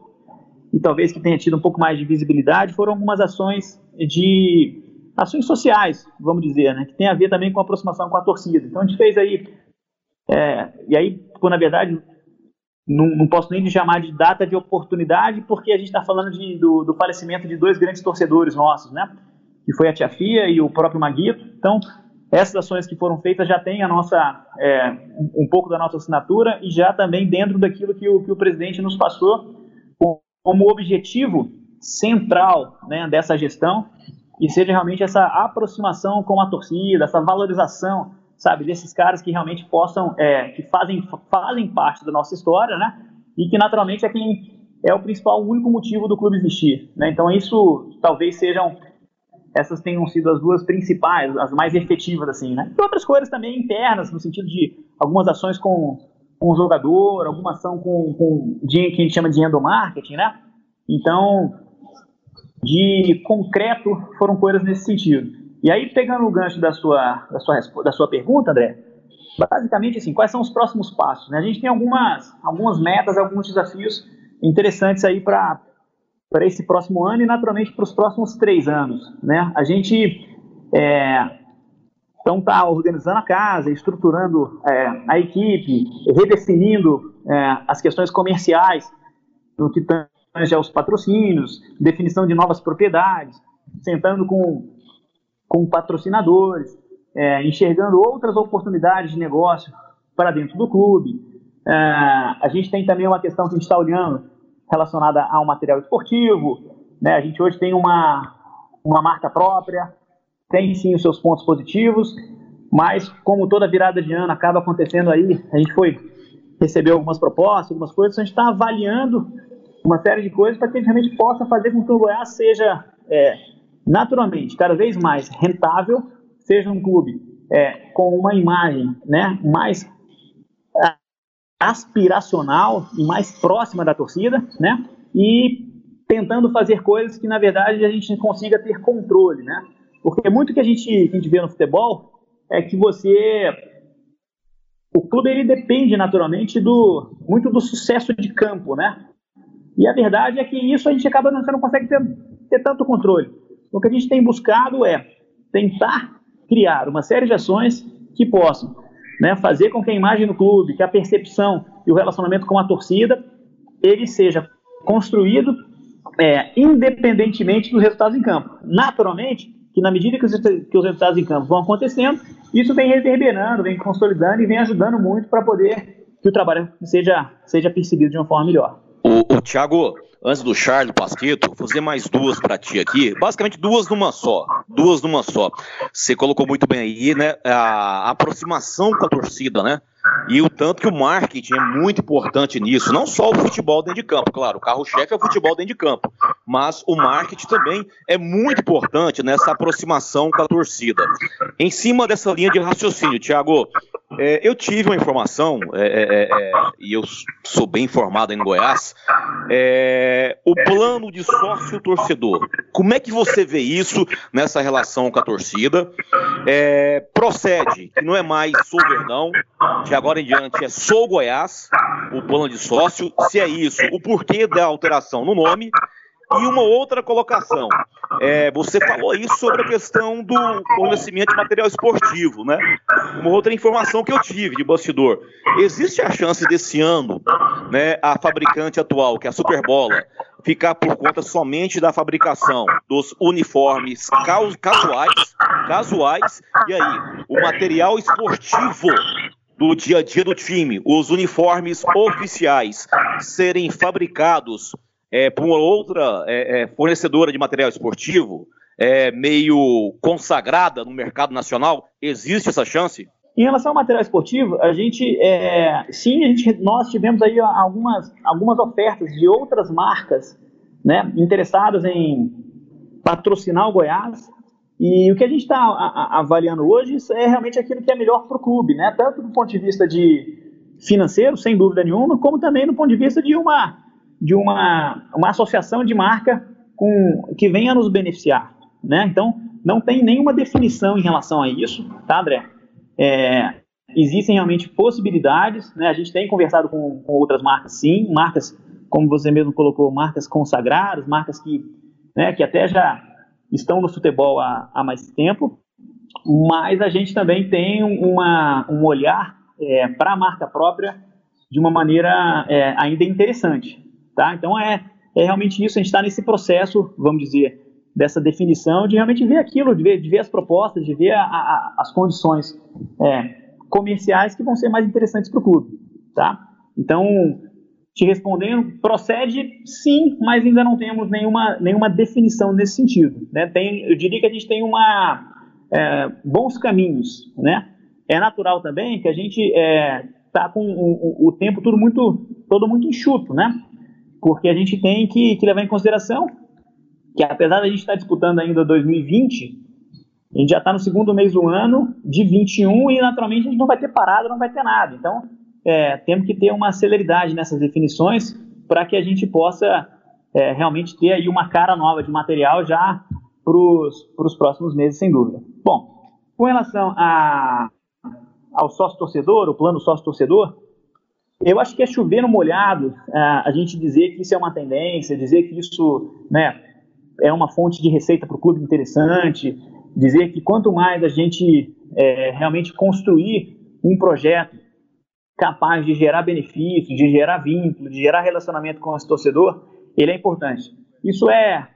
e talvez que tenha tido um pouco mais de visibilidade foram algumas ações de ações sociais, vamos dizer, né, que tem a ver também com a aproximação com a torcida. Então a gente fez aí, é, e aí, tipo, na verdade, não, não, posso nem chamar de data de oportunidade, porque a gente está falando de, do, do, falecimento de dois grandes torcedores nossos, né, que foi a Tia Fia e o próprio Maguito. Então, essas ações que foram feitas já têm a nossa, é, um, um, pouco da nossa assinatura e já também dentro daquilo que o, que o presidente nos passou como objetivo central né, dessa gestão, e seja realmente essa aproximação com a torcida, essa valorização, sabe, desses caras que realmente possam, é, que fazem, fazem parte da nossa história, né? E que naturalmente é quem é o principal, o único motivo do clube existir, né? Então isso talvez sejam essas tenham sido as duas principais, as mais efetivas, assim, né? E outras coisas também internas, no sentido de algumas ações com, com o jogador, alguma ação com, com que a gente chama de endomarketing, né? Então, de concreto foram coisas nesse sentido. E aí, pegando o gancho da sua, da sua, da sua pergunta, André, basicamente assim, quais são os próximos passos? Né? A gente tem algumas, algumas metas, alguns desafios interessantes aí para para esse próximo ano e naturalmente para os próximos três anos, né? A gente é, então está organizando a casa, estruturando é, a equipe, redefinindo é, as questões comerciais no que tange aos patrocínios, definição de novas propriedades, sentando com, com patrocinadores, é, enxergando outras oportunidades de negócio para dentro do clube. É, a gente tem também uma questão que a gente está olhando relacionada ao material esportivo. Né? A gente hoje tem uma, uma marca própria, tem sim os seus pontos positivos, mas como toda virada de ano acaba acontecendo aí, a gente foi receber algumas propostas, algumas coisas, a gente está avaliando uma série de coisas para que a gente realmente possa fazer com que o Goiás seja é, naturalmente cada vez mais rentável, seja um clube é, com uma imagem né, mais aspiracional e mais próxima da torcida, né? E tentando fazer coisas que, na verdade, a gente consiga ter controle, né? Porque muito que a gente, que a gente vê no futebol é que você... O clube, ele depende, naturalmente, do muito do sucesso de campo, né? E a verdade é que isso a gente acaba, não, você não consegue ter, ter tanto controle. O que a gente tem buscado é tentar criar uma série de ações que possam né, fazer com que a imagem do clube, que a percepção e o relacionamento com a torcida, ele seja construído é, independentemente dos resultados em campo. Naturalmente, que na medida que os, que os resultados em campo vão acontecendo, isso vem reverberando, vem consolidando e vem ajudando muito para poder que o trabalho seja, seja percebido de uma forma melhor. O, o Thiago, antes do Charles Pasqueto, vou fazer mais duas para ti aqui. Basicamente duas numa só. Duas numa só. Você colocou muito bem aí, né? A aproximação com a torcida, né? E o tanto que o marketing é muito importante nisso, não só o futebol dentro de campo, claro, o carro-chefe é o futebol dentro de campo, mas o marketing também é muito importante nessa aproximação com a torcida. Em cima dessa linha de raciocínio, Thiago, é, eu tive uma informação, é, é, é, é e eu sou bem informado em Goiás, é, o plano de sócio-torcedor. Como é que você vê isso nessa relação com a torcida? procede, que não é mais sou Verdão, de agora em diante é sou Goiás, o plano de sócio. Se é isso, o porquê da alteração no nome e uma outra colocação. É, você falou aí sobre a questão do fornecimento de material esportivo, né? Uma outra informação que eu tive de bastidor. Existe a chance desse ano, né, a fabricante atual, que é a Superbola, ficar por conta somente da fabricação dos uniformes casuais, casuais, e aí, o material esportivo do dia a dia do time, os uniformes oficiais serem fabricados é, por uma outra é, é, fornecedora de material esportivo, é, meio consagrada no mercado nacional? Existe essa chance? Em relação ao material esportivo, a gente, é, sim, a gente, nós tivemos aí algumas, algumas ofertas de outras marcas né, interessadas em patrocinar o Goiás. E o que a gente está avaliando hoje é realmente aquilo que é melhor para o clube, né? tanto do ponto de vista de financeiro, sem dúvida nenhuma, como também do ponto de vista de uma de uma, uma associação de marca com, que venha nos beneficiar. Né? Então, não tem nenhuma definição em relação a isso, tá, André? É, existem realmente possibilidades, né? a gente tem conversado com, com, outras marcas, sim, marcas, como você mesmo colocou, marcas consagradas, marcas que, né, que até já estão no futebol há, há mais tempo, mas a gente também tem uma, um olhar é, para a marca própria de uma maneira é, ainda interessante. Tá? Então é, é realmente isso, a gente está nesse processo, vamos dizer, dessa definição, de realmente ver aquilo, de ver, de ver as propostas, de ver a, a, as condições é, comerciais que vão ser mais interessantes para o clube. Tá? Então, te respondendo, procede sim, mas ainda não temos nenhuma, nenhuma definição nesse sentido. Né? Tem, eu diria que a gente tem uma, é, bons caminhos. Né? É natural também que a gente está é, com o, o, tempo tudo muito, todo muito enxuto, né? Porque a gente tem que, que levar em consideração que, apesar da gente estar disputando ainda 2020, a gente já está no segundo mês do ano de 21 e, naturalmente, a gente não vai ter parada, não vai ter nada. Então, é, temos que ter uma celeridade nessas definições para que a gente possa é, realmente ter aí uma cara nova de material já para os próximos meses, sem dúvida. Bom, com relação a, ao sócio-torcedor, o plano sócio-torcedor, eu acho que é chover no molhado é, a gente dizer que isso é uma tendência, dizer que isso né, é uma fonte de receita para o clube interessante, dizer que quanto mais a gente é, realmente construir um projeto capaz de gerar benefício, de gerar vínculo, de gerar relacionamento com esse torcedor, ele é importante. Isso é,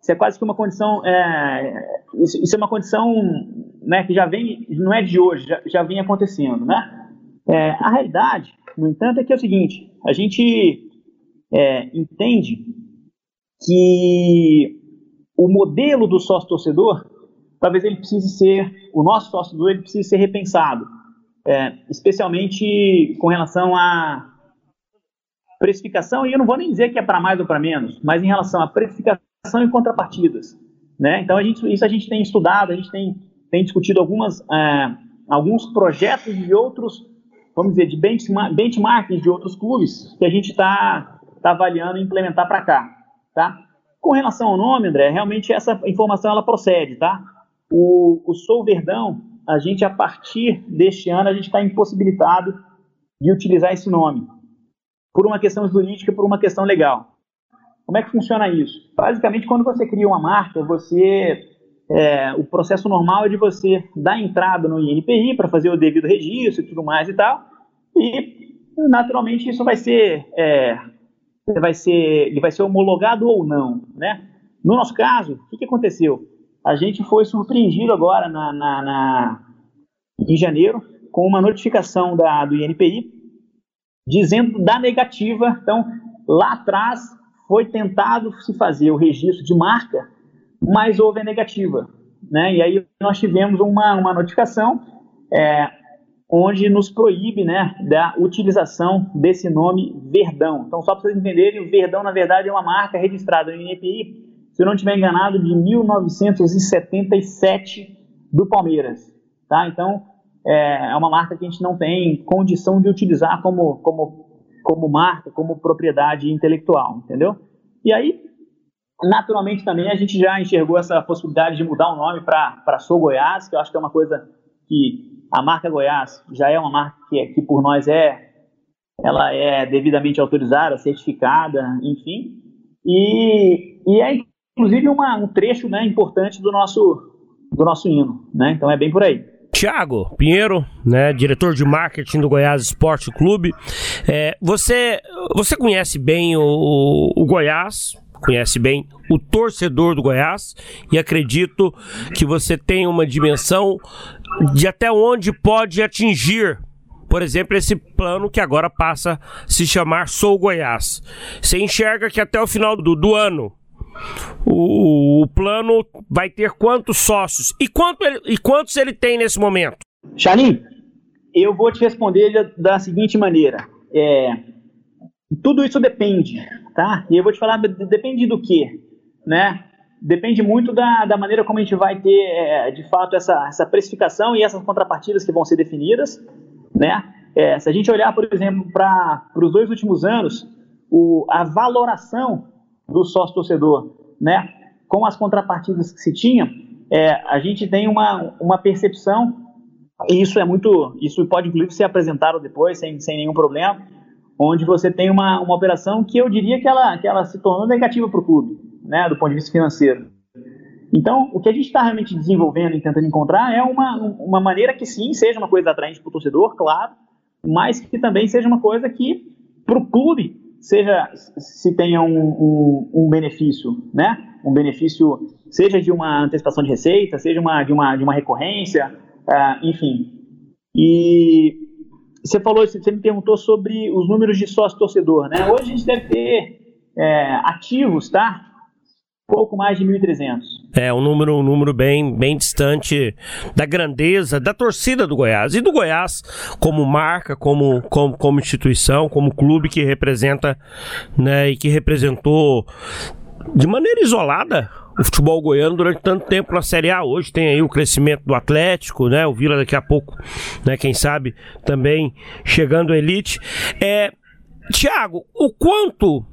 isso é quase que uma condição, é, isso, isso, é uma condição né, que já vem, não é de hoje, já, já vem acontecendo, né? É, a realidade no entanto, é que é o seguinte: a gente é, entende que o modelo do sócio torcedor, talvez ele precise ser, o nosso sócio torcedor, ele precise ser repensado, é, especialmente com relação à precificação, e eu não vou nem dizer que é para mais ou para menos, mas em relação à precificação e contrapartidas. Né? Então, a gente, isso a gente tem estudado, a gente tem, tem discutido algumas, uh, alguns projetos de outros, vamos dizer, de benchmarking de outros clubes que a gente está tá avaliando implementar para cá, tá? Com relação ao nome, André, realmente essa informação ela procede, tá? O, o Sou Verdão, a gente a partir deste ano a gente está impossibilitado de utilizar esse nome por uma questão jurídica, por uma questão legal. Como é que funciona isso? Basicamente, quando você cria uma marca, você é, o processo normal é de você dar entrada no INPI para fazer o devido registro e tudo mais e tal, e naturalmente isso vai ser, é, vai ser, ele vai ser homologado ou não, né? No nosso caso, o que, que aconteceu? A gente foi surpreendido agora na, na, na, em janeiro com uma notificação da, do INPI dizendo da negativa. Então, lá atrás foi tentado se fazer o registro de marca, mas houve a negativa. Né? E aí nós tivemos uma, uma notificação é, onde nos proíbe né, da utilização desse nome Verdão. Então, só para vocês entenderem, o Verdão, na verdade, é uma marca registrada no INPI, se eu não estiver enganado, de 1977 do Palmeiras. Tá? Então, é, é uma marca que a gente não tem condição de utilizar como, como, como marca, como propriedade intelectual, entendeu? E aí, naturalmente também a gente já enxergou essa possibilidade de mudar o nome para Sou Goiás, que eu acho que é uma coisa que a marca Goiás já é uma marca que, que por nós é ela é devidamente autorizada, certificada, enfim, e, e é inclusive uma, um trecho né, importante do nosso, do nosso hino, né? Então é bem por aí. Tiago Pinheiro, né, diretor de marketing do Goiás Esporte Clube. É, você, você conhece bem o, o Goiás, conhece bem o torcedor do Goiás e acredito que você tem uma dimensão de até onde pode atingir por exemplo, esse plano que agora passa a se chamar Sou Goiás. Você enxerga que até o final do, do ano o, o, plano vai ter quantos sócios? E, quanto ele, e quantos ele tem nesse momento? Chalim, eu vou te responder da seguinte maneira. É, tudo isso depende, tá? E eu vou te falar, depende do quê? Né? Depende muito da, da maneira como a gente vai ter, é, de fato, essa, essa precificação e essas contrapartidas que vão ser definidas, né? É, se a gente olhar, por exemplo, para os dois últimos anos, o, a valoração do sócio-torcedor, né? Com as contrapartidas que se tinha, é, a gente tem uma, uma percepção, e isso é muito, isso pode inclusive ser apresentado depois, sem, sem nenhum problema, onde você tem uma, uma operação que eu diria que ela, que ela se tornou negativa para o clube, né? Do ponto de vista financeiro. Então, o que a gente está realmente desenvolvendo e tentando encontrar é uma, uma maneira que sim, seja uma coisa atraente para o torcedor, claro, mas que também seja uma coisa que, para o clube, seja se tenha um, um, um, benefício, né? Um benefício, seja de uma antecipação de receita, seja uma, de, uma, de uma recorrência, uh, enfim. E você falou, você me perguntou sobre os números de sócio-torcedor, né? Hoje a gente deve ter é, ativos, tá? pouco mais de 1.300. É, um número, um número bem, bem distante da grandeza da torcida do Goiás. E do Goiás como marca, como, como, como instituição, como clube que representa, né, e que representou de maneira isolada o futebol goiano durante tanto tempo na Série A. Hoje tem aí o crescimento do Atlético, né? O Vila daqui a pouco, né? Quem sabe também chegando à elite. É, Tiago, o quanto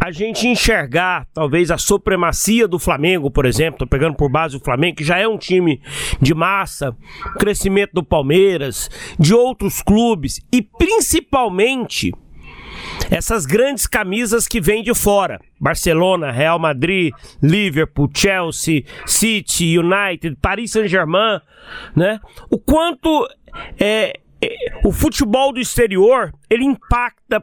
a gente enxergar talvez a supremacia do Flamengo, por exemplo, tô pegando por base o Flamengo, que já é um time de massa, crescimento do Palmeiras, de outros clubes e principalmente essas grandes camisas que vêm de fora. Barcelona, Real Madrid, Liverpool, Chelsea, City, United, Paris Saint-Germain, né? O quanto é, é, o futebol do exterior ele impacta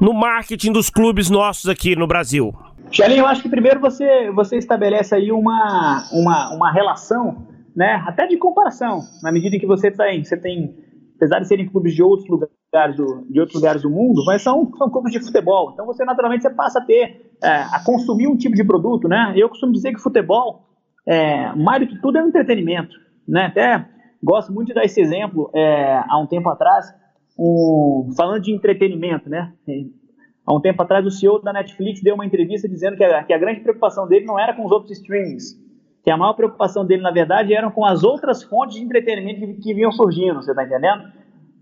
no marketing dos clubes nossos aqui no Brasil? Xelinho, eu acho que primeiro você, você estabelece aí uma, uma, uma relação, né, até de comparação, na medida em que você tem, você tem apesar de serem clubes de outros lugares do, de outros lugares do mundo, mas são, são clubes de futebol. Então você naturalmente você passa a ter, é, a consumir um tipo de produto, né? Eu costumo dizer que futebol, é, mais do que tudo, é um entretenimento, né? Até gosto muito de dar esse exemplo é, há um tempo atrás falando de entretenimento, né? Há um tempo atrás, o CEO da Netflix deu uma entrevista dizendo que a, que a grande preocupação dele não era com os outros streamings, que a maior preocupação dele, na verdade, eram com as outras fontes de entretenimento que, que vinham surgindo, você está entendendo?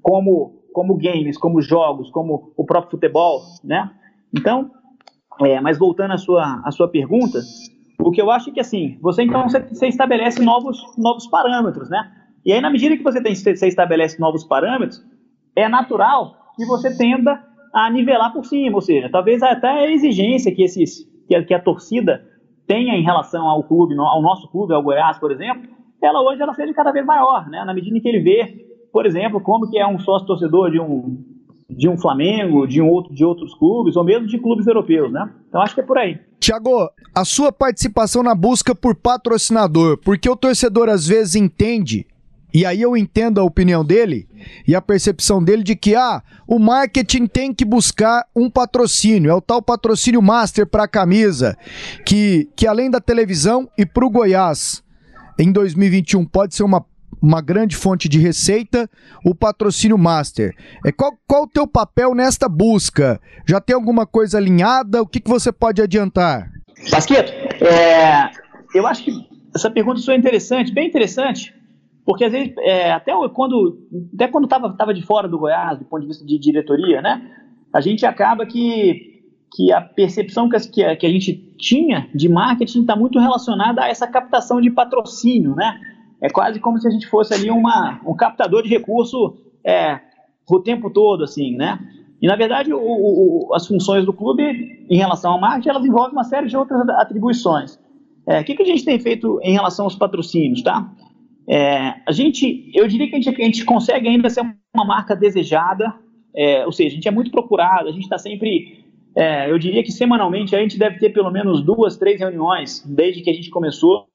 Como, como games, como jogos, como o próprio futebol, né? Então, é, mas voltando à sua, à sua pergunta, o que eu acho é que, assim, você então você, você estabelece novos, novos parâmetros, né? E aí, na medida que você, tem, você estabelece novos parâmetros, é natural que você tenda a nivelar por cima, ou seja, talvez até a exigência que, esses, que, a, que a torcida tenha em relação ao clube, ao nosso clube, ao Goiás, por exemplo, ela hoje ela seja cada vez maior, né? Na medida em que ele vê, por exemplo, como que é um sócio torcedor de um de um Flamengo, de um outro de outros clubes ou mesmo de clubes europeus, né? Então acho que é por aí. Tiago, a sua participação na busca por patrocinador, porque o torcedor às vezes entende e aí eu entendo a opinião dele e a percepção dele de que ah, o marketing tem que buscar um patrocínio, é o tal patrocínio master para a camisa, que, que além da televisão e para o Goiás em 2021 pode ser uma, uma grande fonte de receita, o patrocínio master. É, qual, qual o teu papel nesta busca? Já tem alguma coisa alinhada? O que, que você pode adiantar? Pasqueto, é, eu acho que essa pergunta sua é interessante, bem interessante, porque às vezes, é, até quando até quando estava tava de fora do Goiás, do ponto de vista de diretoria, né, a gente acaba que, que a percepção que, que, que a gente tinha de marketing está muito relacionada a essa captação de patrocínio, né? É quase como se a gente fosse ali uma, um captador de recurso é, o tempo todo, assim, né? E, na verdade, o, o, as funções do clube, em relação ao marketing, elas envolvem uma série de outras atribuições. É, o que, que a gente tem feito em relação aos patrocínios, tá? É, a gente, eu diria que a gente, a gente, consegue ainda ser uma marca desejada, é, ou seja, a gente é muito procurado, a gente está sempre, é, eu diria que semanalmente a gente deve ter pelo menos duas, três reuniões desde que a gente começou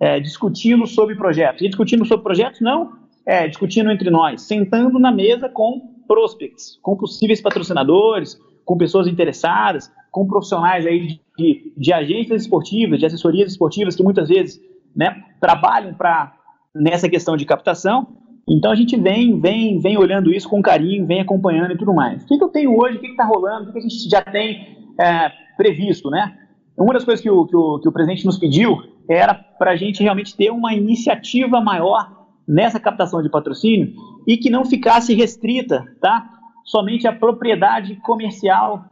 é, discutindo sobre projetos. E discutindo sobre projetos não é, discutindo entre nós, sentando na mesa com prospects, com possíveis patrocinadores, com pessoas interessadas, com profissionais aí de, de, agências esportivas, de assessorias esportivas que muitas vezes né, trabalham para nessa questão de captação. Então a gente vem, vem, vem olhando isso com carinho, vem acompanhando e tudo mais. O que, que eu tenho hoje, o que está rolando, o que, que, a gente já tem é, previsto, né? Uma das coisas que o, que o, que o presidente nos pediu era para a gente realmente ter uma iniciativa maior nessa captação de patrocínio e que não ficasse restrita, tá? Somente a propriedade comercial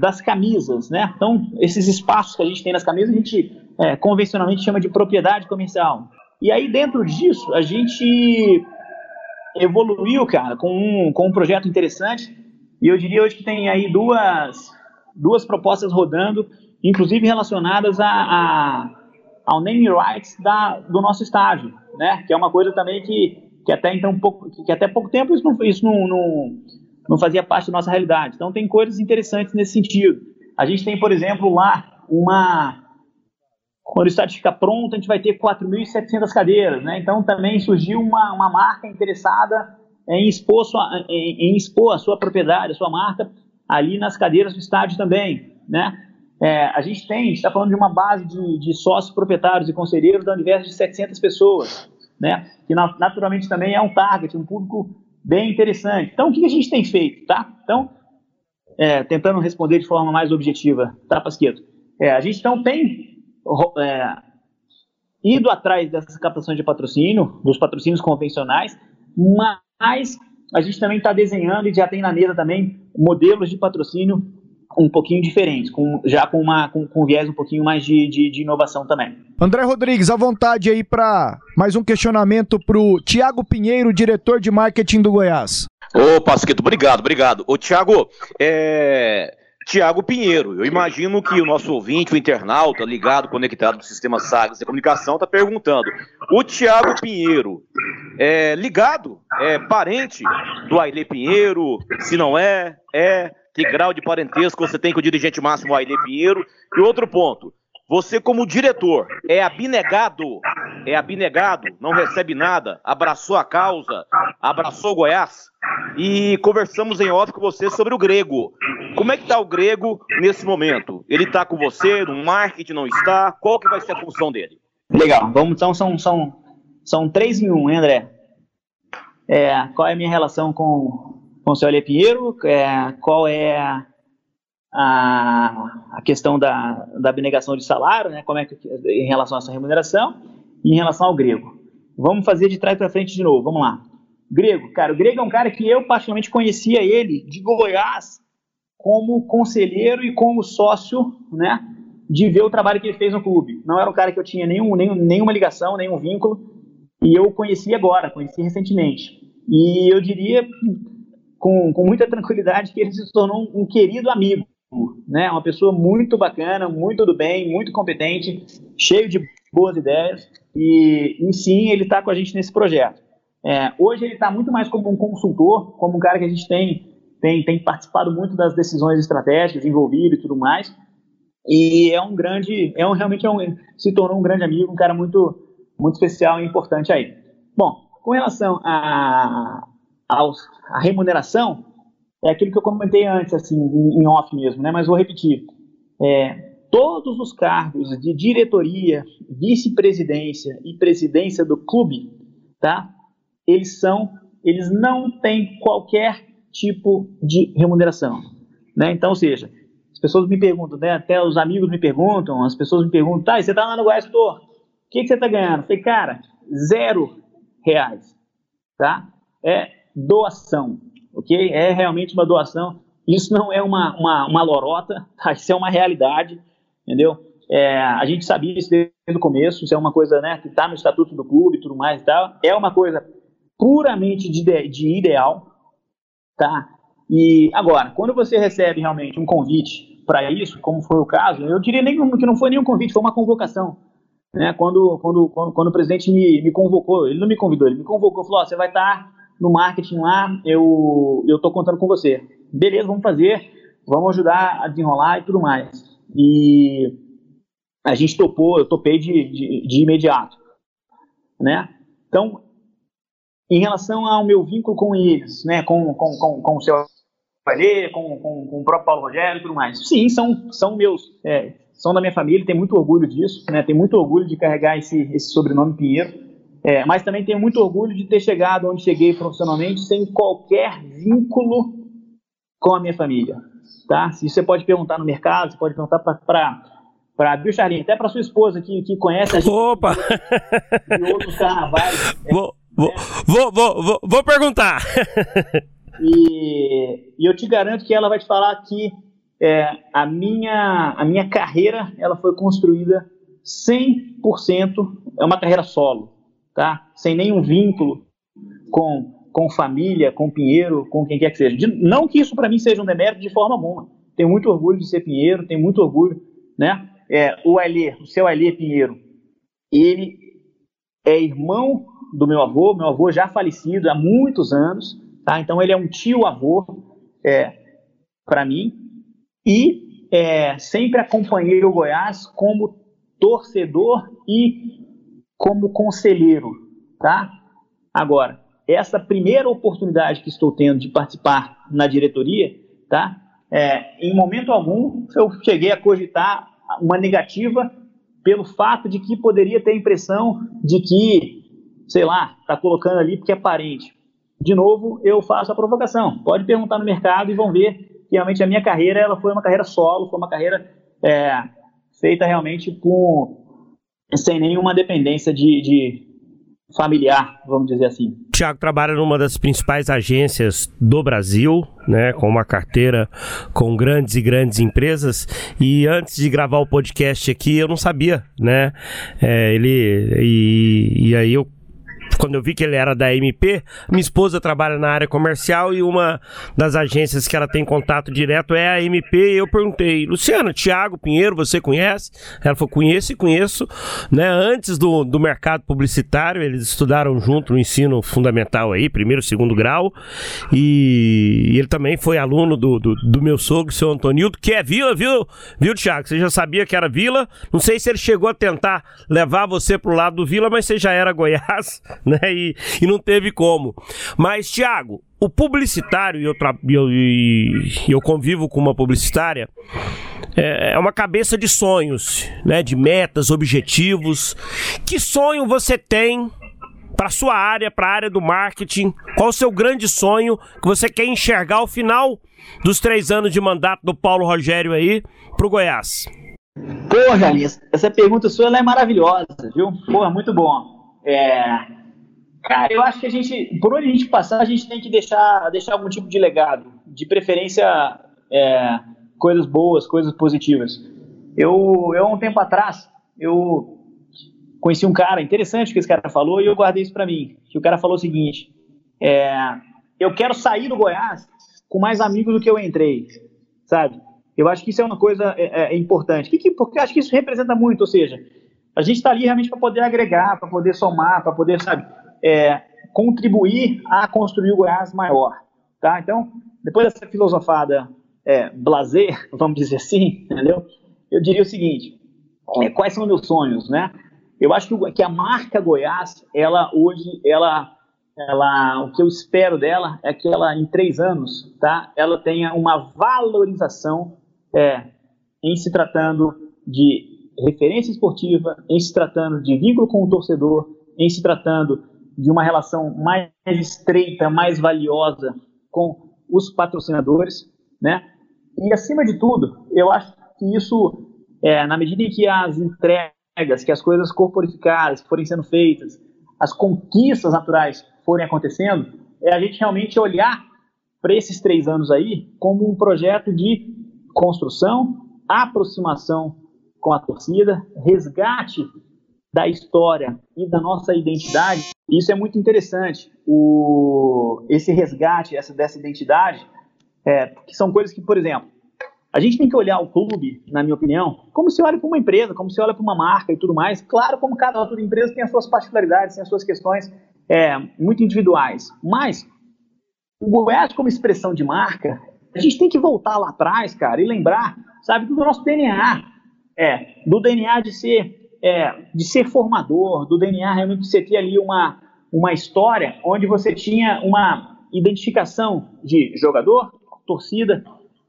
das camisas, né? Então, esses espaços que a gente tem nas camisas, a gente é, convencionalmente chama de propriedade comercial. E aí, dentro disso, a gente evoluiu, cara, com um, com um projeto interessante. E eu diria hoje que tem aí duas, duas propostas rodando, inclusive relacionadas a, a ao name rights da, do nosso estádio, né? Que é uma coisa também que, que até então pouco, que até pouco tempo isso, não, isso não, não, não fazia parte da nossa realidade. Então tem coisas interessantes nesse sentido. A gente tem, por exemplo, lá uma quando o estádio fica pronto, a gente vai ter 4.700 cadeiras, né? Então também surgiu uma, uma marca interessada em expor, sua, em, em expor a sua propriedade, a sua marca ali nas cadeiras do estádio também, né? É, a gente tem, está falando de uma base de, de sócios proprietários e conselheiros da universo de 700 pessoas, né? Que naturalmente também é um target, um público bem interessante. Então, o que a gente tem feito, tá? Então, é, tentando responder de forma mais objetiva, tá, Pasqueto? É, a gente então tem é, ido atrás dessas captações de patrocínio, dos patrocínios convencionais, mas a gente também está desenhando e já tem na mesa também modelos de patrocínio um pouquinho diferentes, com, já com, uma, com, com viés um pouquinho mais de, de, de inovação também. André Rodrigues, à vontade aí para mais um questionamento para o Tiago Pinheiro, diretor de marketing do Goiás. Ô, Pasquito, obrigado, obrigado. Ô, Tiago, é... Tiago Pinheiro. Eu imagino que o nosso ouvinte, o internauta ligado, conectado no sistema Sagres de comunicação, está perguntando: o Tiago Pinheiro é ligado? É parente do Aile Pinheiro? Se não é, é. Que grau de parentesco você tem com o dirigente máximo Aile Pinheiro? E outro ponto: você, como diretor, é abnegado, é abnegado, não recebe nada, abraçou a causa, abraçou Goiás e conversamos em off com você sobre o grego. Como é que está o grego nesse momento? Ele está com você, no marketing não está? Qual que vai ser a função dele? Legal, vamos então, são, são, são três em um, hein, André? É, qual é a minha relação com, com o seu Ale Pinheiro? É, qual é a, a a questão da, da abnegação de salário, né, como é que, em relação a essa remuneração, e em relação ao grego. Vamos fazer de trás para frente de novo, vamos lá. Grego, cara, o Grego é um cara que eu particularmente conhecia ele de Goiás como conselheiro e como sócio, né, de ver o trabalho que ele fez no clube. Não era um cara que eu tinha nenhum, nenhum, nenhuma ligação, nenhum vínculo, e eu conheci agora, conheci recentemente. E eu diria com, com muita tranquilidade que ele se tornou um, um querido amigo, né, uma pessoa muito bacana, muito do bem, muito competente, cheio de boas ideias, e, e sim, ele está com a gente nesse projeto. É, hoje ele está muito mais como um consultor, como um cara que a gente tem, tem, tem participado muito das decisões estratégicas, envolvido e tudo mais. E é um grande, é um, realmente é um, se tornou um grande amigo, um cara muito, muito especial e importante aí. Bom, com relação à a, a, remuneração, é aquilo que eu comentei antes, assim, em, off mesmo, né? Mas vou repetir. É, todos os cargos de diretoria, vice-presidência e presidência do clube, tá? eles são, eles não têm qualquer tipo de remuneração, né? Então, ou seja, as pessoas me perguntam, né? Até os amigos me perguntam, as pessoas me perguntam, tá, você tá lá no Goiás Store, o que, que você tá ganhando? Eu falei, cara, zero reais, tá? É doação, ok? É realmente uma doação. Isso não é uma, uma, uma lorota, <laughs> tá? Isso é uma realidade, entendeu? É, a gente sabia isso desde o começo, isso é uma coisa né, que está no estatuto do clube e tudo mais e tal. É uma coisa puramente de, de ideal, tá? E agora, quando você recebe realmente um convite para isso, como foi o caso, eu diria nem que não foi nenhum convite, foi uma convocação. Né? Quando, quando, quando, quando o presidente me, me convocou, ele não me convidou, ele me convocou, falou: oh, você vai estar no marketing lá, eu tô contando com você. Beleza, vamos fazer, vamos ajudar a desenrolar e tudo mais. E a gente topou, eu topei de, de, de imediato, né? Então em relação ao meu vínculo com eles, né, com, com, com, com o seu Valê, com, com, com, o próprio Paulo Rogério e tudo mais. Sim, são, são meus, é, são da minha família, tenho muito orgulho disso, né, tenho muito orgulho de carregar esse, esse sobrenome Pinheiro, é, mas também tenho muito orgulho de ter chegado onde cheguei profissionalmente sem qualquer vínculo com a minha família. Tá? Se você pode perguntar no mercado, você pode perguntar para para viu, Charlinho, até para sua esposa que, que conhece a gente Opa! de outros carnavais. <laughs> Vou, Vou, vou, vou, vou, perguntar. <laughs> e, e, eu te garanto que ela vai te falar que é, a, minha, a minha carreira ela foi construída 100%, é uma carreira solo, tá? sem nenhum vínculo com, com família, com Pinheiro, com quem quer que seja. De, não que isso para mim seja um demérito de forma alguma. Tenho muito orgulho de ser Pinheiro, tenho muito orgulho. Né? É, o Alê, o seu Alê Pinheiro, ele é irmão do meu avô, meu avô já falecido há muitos anos, tá? Então ele é um tio-avô é, para mim e é, sempre acompanhei o Goiás como torcedor e como conselheiro, tá? Agora, essa primeira oportunidade que estou tendo de participar na diretoria, tá? É, em momento algum eu cheguei a cogitar uma negativa pelo fato de que poderia ter a impressão de que sei lá, está colocando ali porque é parente. De novo, eu faço a provocação. Pode perguntar no mercado e vão ver que realmente a minha carreira ela foi uma carreira solo, foi uma carreira é, feita realmente com, sem nenhuma dependência de, de familiar, vamos dizer assim. Tiago trabalha numa das principais agências do Brasil, né, com uma carteira com grandes e grandes empresas. E antes de gravar o podcast aqui, eu não sabia, né? É, ele e, e aí eu quando eu vi que ele era da MP, minha esposa trabalha na área comercial e uma das agências que ela tem contato direto é a MP. E eu perguntei, Luciana, Tiago Pinheiro, você conhece? Ela falou, conheço e conheço. Né? Antes do, do mercado publicitário, eles estudaram junto no ensino fundamental aí, primeiro, segundo grau. E, ele também foi aluno do, do, do meu sogro, seu Antonildo, que é Vila, viu, viu, Tiago? Você já sabia que era Vila. Não sei se ele chegou a tentar levar você pro lado do Vila, mas você já era <laughs> Goiás, né? <laughs> E, e não teve como. Mas, Tiago, o publicitário, e eu, eu, eu, convivo com uma publicitária, é, é uma cabeça de sonhos, né? De metas, objetivos. Que sonho você tem para sua área, para a área do marketing. Qual o seu grande sonho que você quer enxergar ao final dos três anos de mandato do Paulo Rogério aí para o Goiás? Porra, Janice, essa pergunta sua é maravilhosa, viu? Porra, muito bom. É, Cara, eu acho que a gente, por onde a gente passar, a gente tem que deixar, deixar algum tipo de legado, de preferência é, coisas boas, coisas positivas. Eu, eu, um tempo atrás, eu conheci um cara interessante que esse cara falou e eu guardei isso para mim. Que o cara falou o seguinte: é, eu quero sair do Goiás com mais amigos do que eu entrei, sabe? Eu acho que isso é uma coisa é, é, é importante, que, que, porque eu acho que isso representa muito, ou seja, a gente está ali realmente para poder agregar, para poder somar, para poder, sabe, é, contribuir a construir o Goiás maior. Tá? Então, depois dessa filosofada é, blazer, <laughs> vamos dizer assim, entendeu? Eu diria o seguinte: é, quais são meus sonhos, né? Eu acho que, que a marca Goiás, ela hoje, ela, ela, o que eu espero dela é que ela, em três anos, tá? Ela tenha uma valorização é, em se tratando de referência esportiva, em se tratando de vínculo com o torcedor, em se tratando de uma relação mais estreita, mais valiosa com os patrocinadores, né? E acima de tudo, eu acho que isso, é, na medida em que as entregas, que as coisas corporificadas forem sendo feitas, as conquistas naturais forem acontecendo, é a gente realmente olhar para esses três anos aí como um projeto de construção, aproximação com a torcida, resgate da história e da nossa identidade, isso é muito interessante. O, esse resgate essa, dessa identidade, é, que são coisas que, por exemplo, a gente tem que olhar o clube, na minha opinião, como se olha para uma empresa, como se olha para uma marca e tudo mais. Claro, como cada outra empresa tem as suas particularidades, tem as suas questões é, muito individuais. Mas o Goiás, como expressão de marca, a gente tem que voltar lá atrás, cara, e lembrar, sabe, do nosso DNA. É, do DNA de ser é, de ser formador, do DNA realmente você ter ali uma, uma história onde você tinha uma identificação de jogador, torcida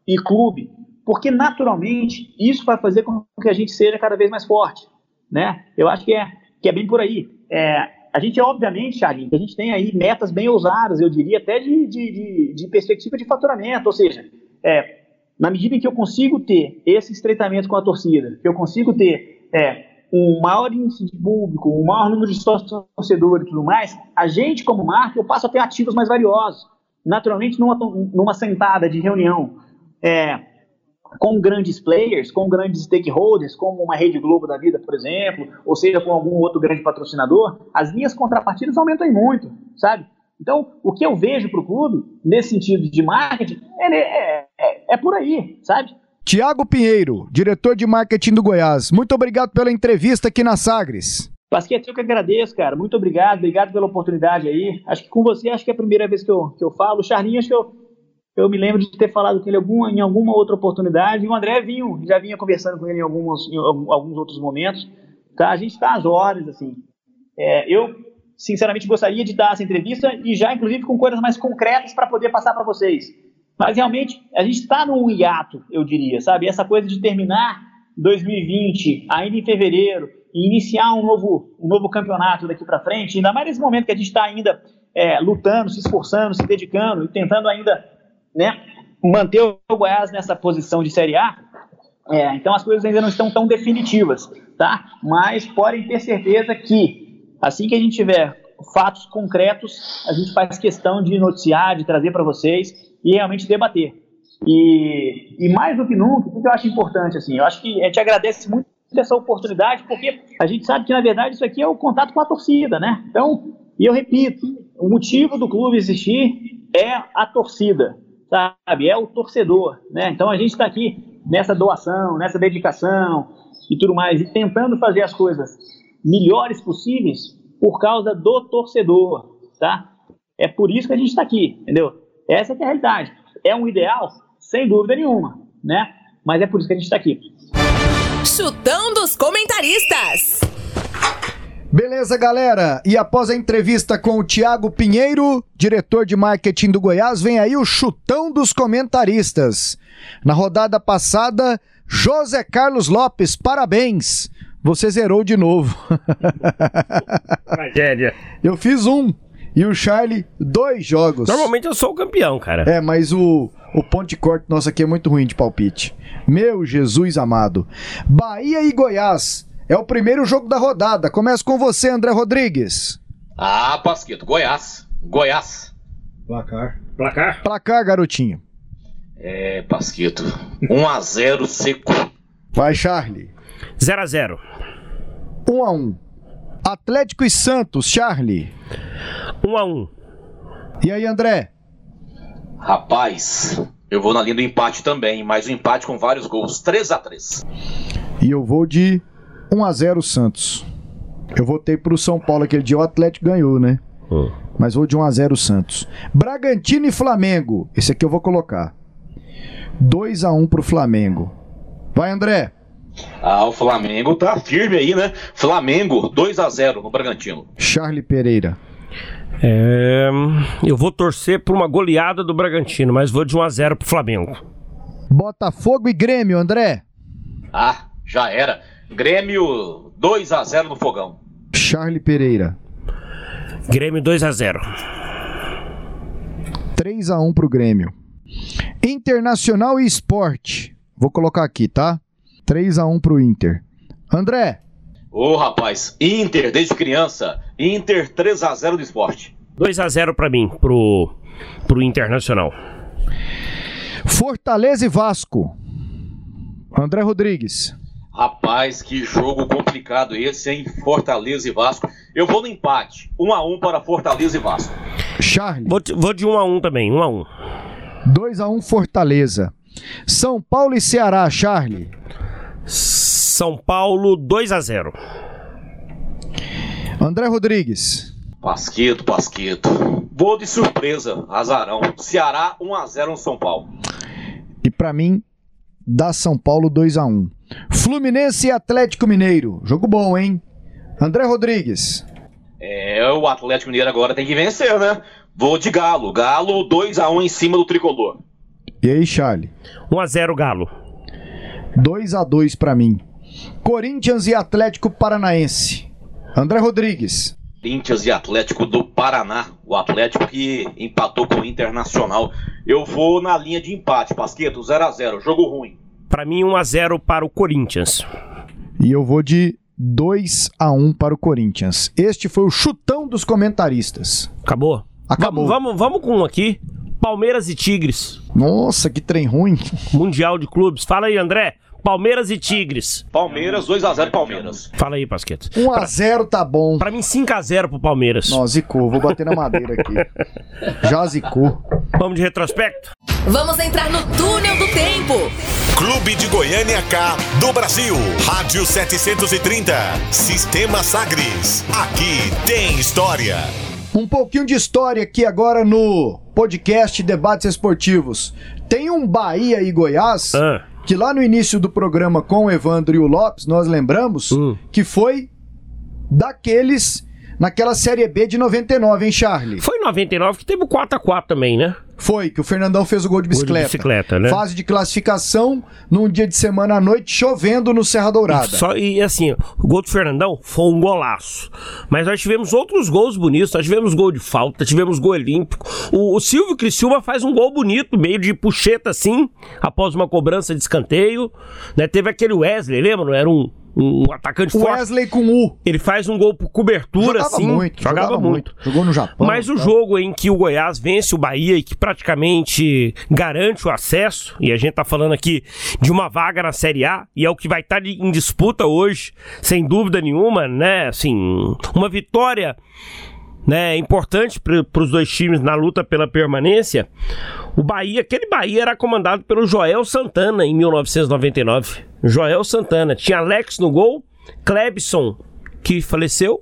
e clube, porque naturalmente isso vai fazer com que a gente seja cada vez mais forte, né? Eu acho que é, que é bem por aí. É, a gente, obviamente, Charlie, a gente tem aí metas bem ousadas, eu diria até de, de, de, de perspectiva de faturamento, ou seja, é, na medida em que eu consigo ter esse estreitamento com a torcida, que eu consigo ter é, um maior índice de público, um maior número de torcedores e tudo mais, a gente, como marca, eu passo a ter ativos mais valiosos. Naturalmente, numa, numa sentada de reunião é, com grandes players, com grandes stakeholders, como uma Rede Globo da vida, por exemplo, ou seja, com algum outro grande patrocinador, as minhas contrapartidas aumentam muito, sabe? Então, o que eu vejo para o clube, nesse sentido de marketing, é, é, é por aí, sabe? Tiago Pinheiro, diretor de marketing do Goiás, muito obrigado pela entrevista aqui na Sagres. Pasquete, eu que agradeço, cara. Muito obrigado, obrigado pela oportunidade aí. Acho que com você, acho que é a primeira vez que eu, que eu falo. O Charlinho, acho que eu, eu me lembro de ter falado com ele alguma, em alguma outra oportunidade. E o André vinha, já vinha conversando com ele em alguns, em alguns outros momentos. Tá? A gente está às horas, assim. É, eu, sinceramente, gostaria de dar essa entrevista e já, inclusive, com coisas mais concretas para poder passar para vocês. Mas realmente a gente está num hiato, eu diria, sabe? Essa coisa de terminar 2020 ainda em fevereiro e iniciar um novo, um novo campeonato daqui para frente, ainda mais nesse momento que a gente está ainda é, lutando, se esforçando, se dedicando e tentando ainda né, manter o Goiás nessa posição de Série A. É, então as coisas ainda não estão tão definitivas, tá? Mas podem ter certeza que assim que a gente tiver fatos concretos, a gente faz questão de noticiar, de trazer para vocês e realmente debater. E, e mais do que nunca, o que eu acho importante, assim, eu acho que a gente agradece muito essa oportunidade, porque a gente sabe que, na verdade, isso aqui é o contato com a torcida, né? Então, e eu repito, o motivo do clube existir é a torcida, sabe? É o torcedor, né? Então, a gente está aqui nessa doação, nessa dedicação e tudo mais, e tentando fazer as coisas melhores possíveis por causa do torcedor, tá? É por isso que a gente está aqui, entendeu? Essa é a realidade. É um ideal? Sem dúvida nenhuma, né? Mas é por isso que a gente está aqui. Chutão dos comentaristas. Beleza, galera. E após a entrevista com o Tiago Pinheiro, diretor de marketing do Goiás, vem aí o chutão dos comentaristas. Na rodada passada, José Carlos Lopes, parabéns. você zerou de novo. <laughs> Tragédia. Eu fiz um. E o Charlie, dois jogos. Normalmente eu sou o campeão, cara. É, mas o, o ponto de corte nosso aqui é muito ruim de palpite. Meu Jesus amado. Bahia e Goiás. É o primeiro jogo da rodada. Começa com você, André Rodrigues. Ah, Pasquito, Goiás. Goiás. Placar. Placar? Placar, garotinho. É, Pasquito. 1x0 seco. Vai, Charlie. 0x0. 1 a 1 Atlético e Santos, Charlie. 1x1. E aí, André? Rapaz, eu vou na linha do empate também, mas um empate com vários gols. 3x3. E eu vou de 1 a 0 Santos. Eu votei pro São Paulo aquele dia, o Atlético ganhou, né? Hum. Mas vou de 1 a 0 Santos. Bragantino e Flamengo. Esse aqui eu vou colocar. 2 a 1 pro Flamengo. Vai, André. Ah, o Flamengo tá firme aí, né? Flamengo, 2x0 no Bragantino. Charlie Pereira. É, eu vou torcer por uma goleada do Bragantino, mas vou de 1x0 pro Flamengo. Botafogo e Grêmio, André. Ah, já era. Grêmio, 2x0 no fogão. Charlie Pereira. Grêmio 2x0. 3 a 1 pro Grêmio. Internacional e Esporte. Vou colocar aqui, tá? 3 a 1 pro Inter. André. Ô, rapaz, Inter desde criança. Inter 3x0 do esporte. 2x0 pra mim, pro, pro Internacional. Fortaleza e Vasco. André Rodrigues. Rapaz, que jogo complicado esse, hein? Fortaleza e Vasco. Eu vou no empate. 1x1 para Fortaleza e Vasco. Charlie. Vou, de- vou de 1x1 também, 1x1. 2 a 1 Fortaleza. São Paulo e Ceará, Charlie. São Paulo 2x0. André Rodrigues. Pasqueto, Pasqueto. Vou de surpresa, azarão. Ceará 1x0 no São Paulo. E pra mim, dá São Paulo 2 a 1 Fluminense e Atlético Mineiro. Jogo bom, hein? André Rodrigues. É, o Atlético Mineiro agora tem que vencer, né? Vou de Galo. Galo 2x1 em cima do tricolor. E aí, Charlie? 1x0 Galo. 2 a 2 pra mim. Corinthians e Atlético Paranaense. André Rodrigues. Corinthians e Atlético do Paraná. O Atlético que empatou com o Internacional. Eu vou na linha de empate, Pasqueto, 0x0. Jogo ruim. Pra mim 1x0 para o Corinthians. E eu vou de 2 a 1 para o Corinthians. Este foi o chutão dos comentaristas. Acabou? Acabou. Vamos, vamos, vamos com um aqui. Palmeiras e Tigres. Nossa, que trem ruim. Mundial de Clubes. Fala aí, André. Palmeiras e Tigres. Palmeiras, 2x0 Palmeiras. Fala aí, Pasqueto. 1 a 0 tá bom. Pra mim, 5x0 pro Palmeiras. Não, zicou. Vou bater na madeira aqui. Já zicou. Vamos de retrospecto? Vamos entrar no túnel do tempo. Clube de Goiânia K do Brasil. Rádio 730. Sistema Sagres. Aqui tem história. Um pouquinho de história aqui agora no podcast Debates Esportivos. Tem um Bahia e Goiás Ah, que lá no início do programa com o Evandro e o Lopes nós lembramos Hum. que foi daqueles naquela Série B de 99, hein, Charlie? foi em 99 que teve o 4x4 também, né? Foi que o Fernandão fez o gol de Gol de bicicleta. bicicleta, né? Fase de classificação num dia de semana à noite chovendo no Serra Dourada. Só, e assim, o gol do Fernandão foi um golaço. Mas nós tivemos outros gols bonitos. Nós tivemos gol de falta, tivemos gol olímpico. O, o Silvio Criciúma faz um gol bonito, meio de puxeta assim, após uma cobrança de escanteio. Né? Teve aquele Wesley, lembra? Era um, um atacante O forte. Wesley com U. Ele faz um gol por cobertura, Jogava assim. muito, jogava, jogava muito. muito. Jogou no Japão, Mas o tá? jogo em que o Goiás vence o Bahia e que praticamente garante o acesso, e a gente tá falando aqui de uma vaga na Série A, e é o que vai estar em disputa hoje, sem dúvida nenhuma, né? Assim, uma vitória né, importante para os dois times na luta pela permanência. O Bahia, aquele Bahia era comandado pelo Joel Santana em 1999. Joel Santana tinha Alex no gol, Klebson que faleceu.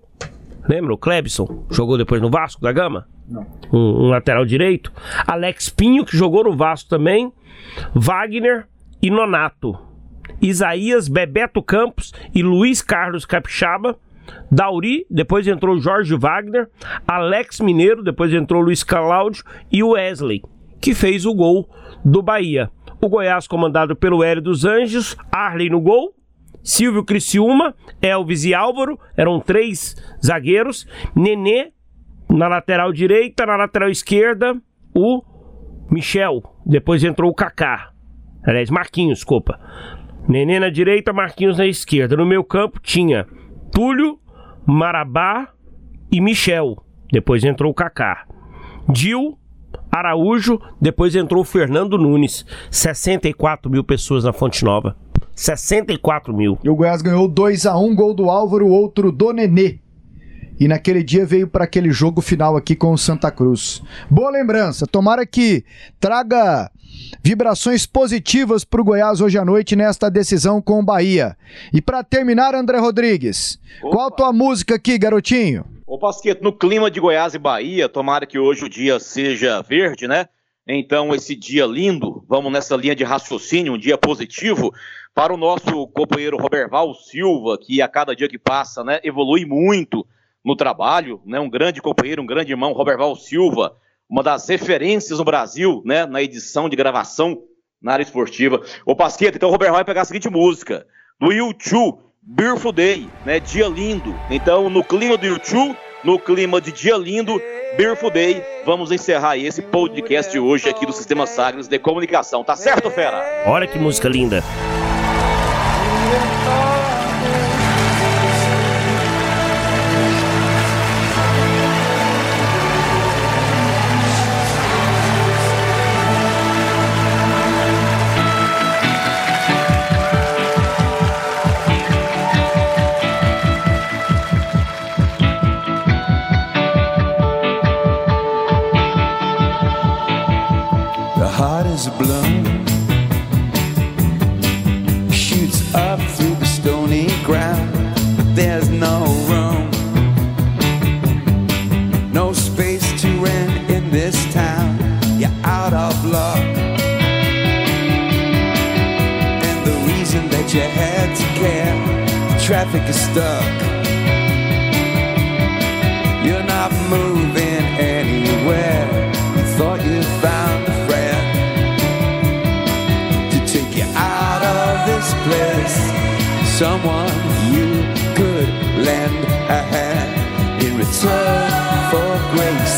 Lembra o Klebson? Jogou depois no Vasco da Gama? Não. Um, um lateral direito. Alex Pinho que jogou no Vasco também. Wagner e Nonato. Isaías, Bebeto Campos e Luiz Carlos Capixaba. Dauri, depois entrou Jorge Wagner, Alex Mineiro, depois entrou Luiz Cláudio e o Wesley, que fez o gol do Bahia. O Goiás comandado pelo Hélio dos Anjos, Arley no gol, Silvio Criciúma, Elvis e Álvaro, eram três zagueiros. Nenê na lateral direita, na lateral esquerda, o Michel. Depois entrou o Kaká. Aliás, Marquinhos, desculpa. Nenê na direita, Marquinhos na esquerda. No meu campo tinha Túlio, Marabá e Michel. Depois entrou o Kaká. Dil, Araújo, depois entrou o Fernando Nunes. 64 mil pessoas na Fonte Nova. 64 mil. E o Goiás ganhou 2 a 1 gol do Álvaro, outro do Nenê. E naquele dia veio para aquele jogo final aqui com o Santa Cruz. Boa lembrança. Tomara que traga vibrações positivas para o Goiás hoje à noite nesta decisão com o Bahia. E para terminar, André Rodrigues, Opa. qual a tua música aqui, garotinho? Ô Pasqueto, no clima de Goiás e Bahia, tomara que hoje o dia seja verde, né? Então, esse dia lindo, vamos nessa linha de raciocínio, um dia positivo, para o nosso companheiro Roberval Silva, que a cada dia que passa, né, evolui muito no trabalho, né? Um grande companheiro, um grande irmão, Roberval Silva, uma das referências no Brasil, né? Na edição de gravação na área esportiva. Ô Pasqueta, então o Roberval vai pegar a seguinte música, do YouTube, Beautiful Day, né? Dia lindo. Então, no clima do YouTube, no clima de dia lindo, Beautiful Day, vamos encerrar esse podcast de hoje aqui do Sistema Sagres de Comunicação. Tá certo, fera? Olha que música linda. Is a blown. Shoots up through the stony ground, but there's no room. No space to rent in this town. You're out of luck. And the reason that you had to care, traffic is stuck. Someone you could lend a hand in return for grace.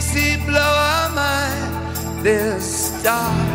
Dixie blow our mind. This star.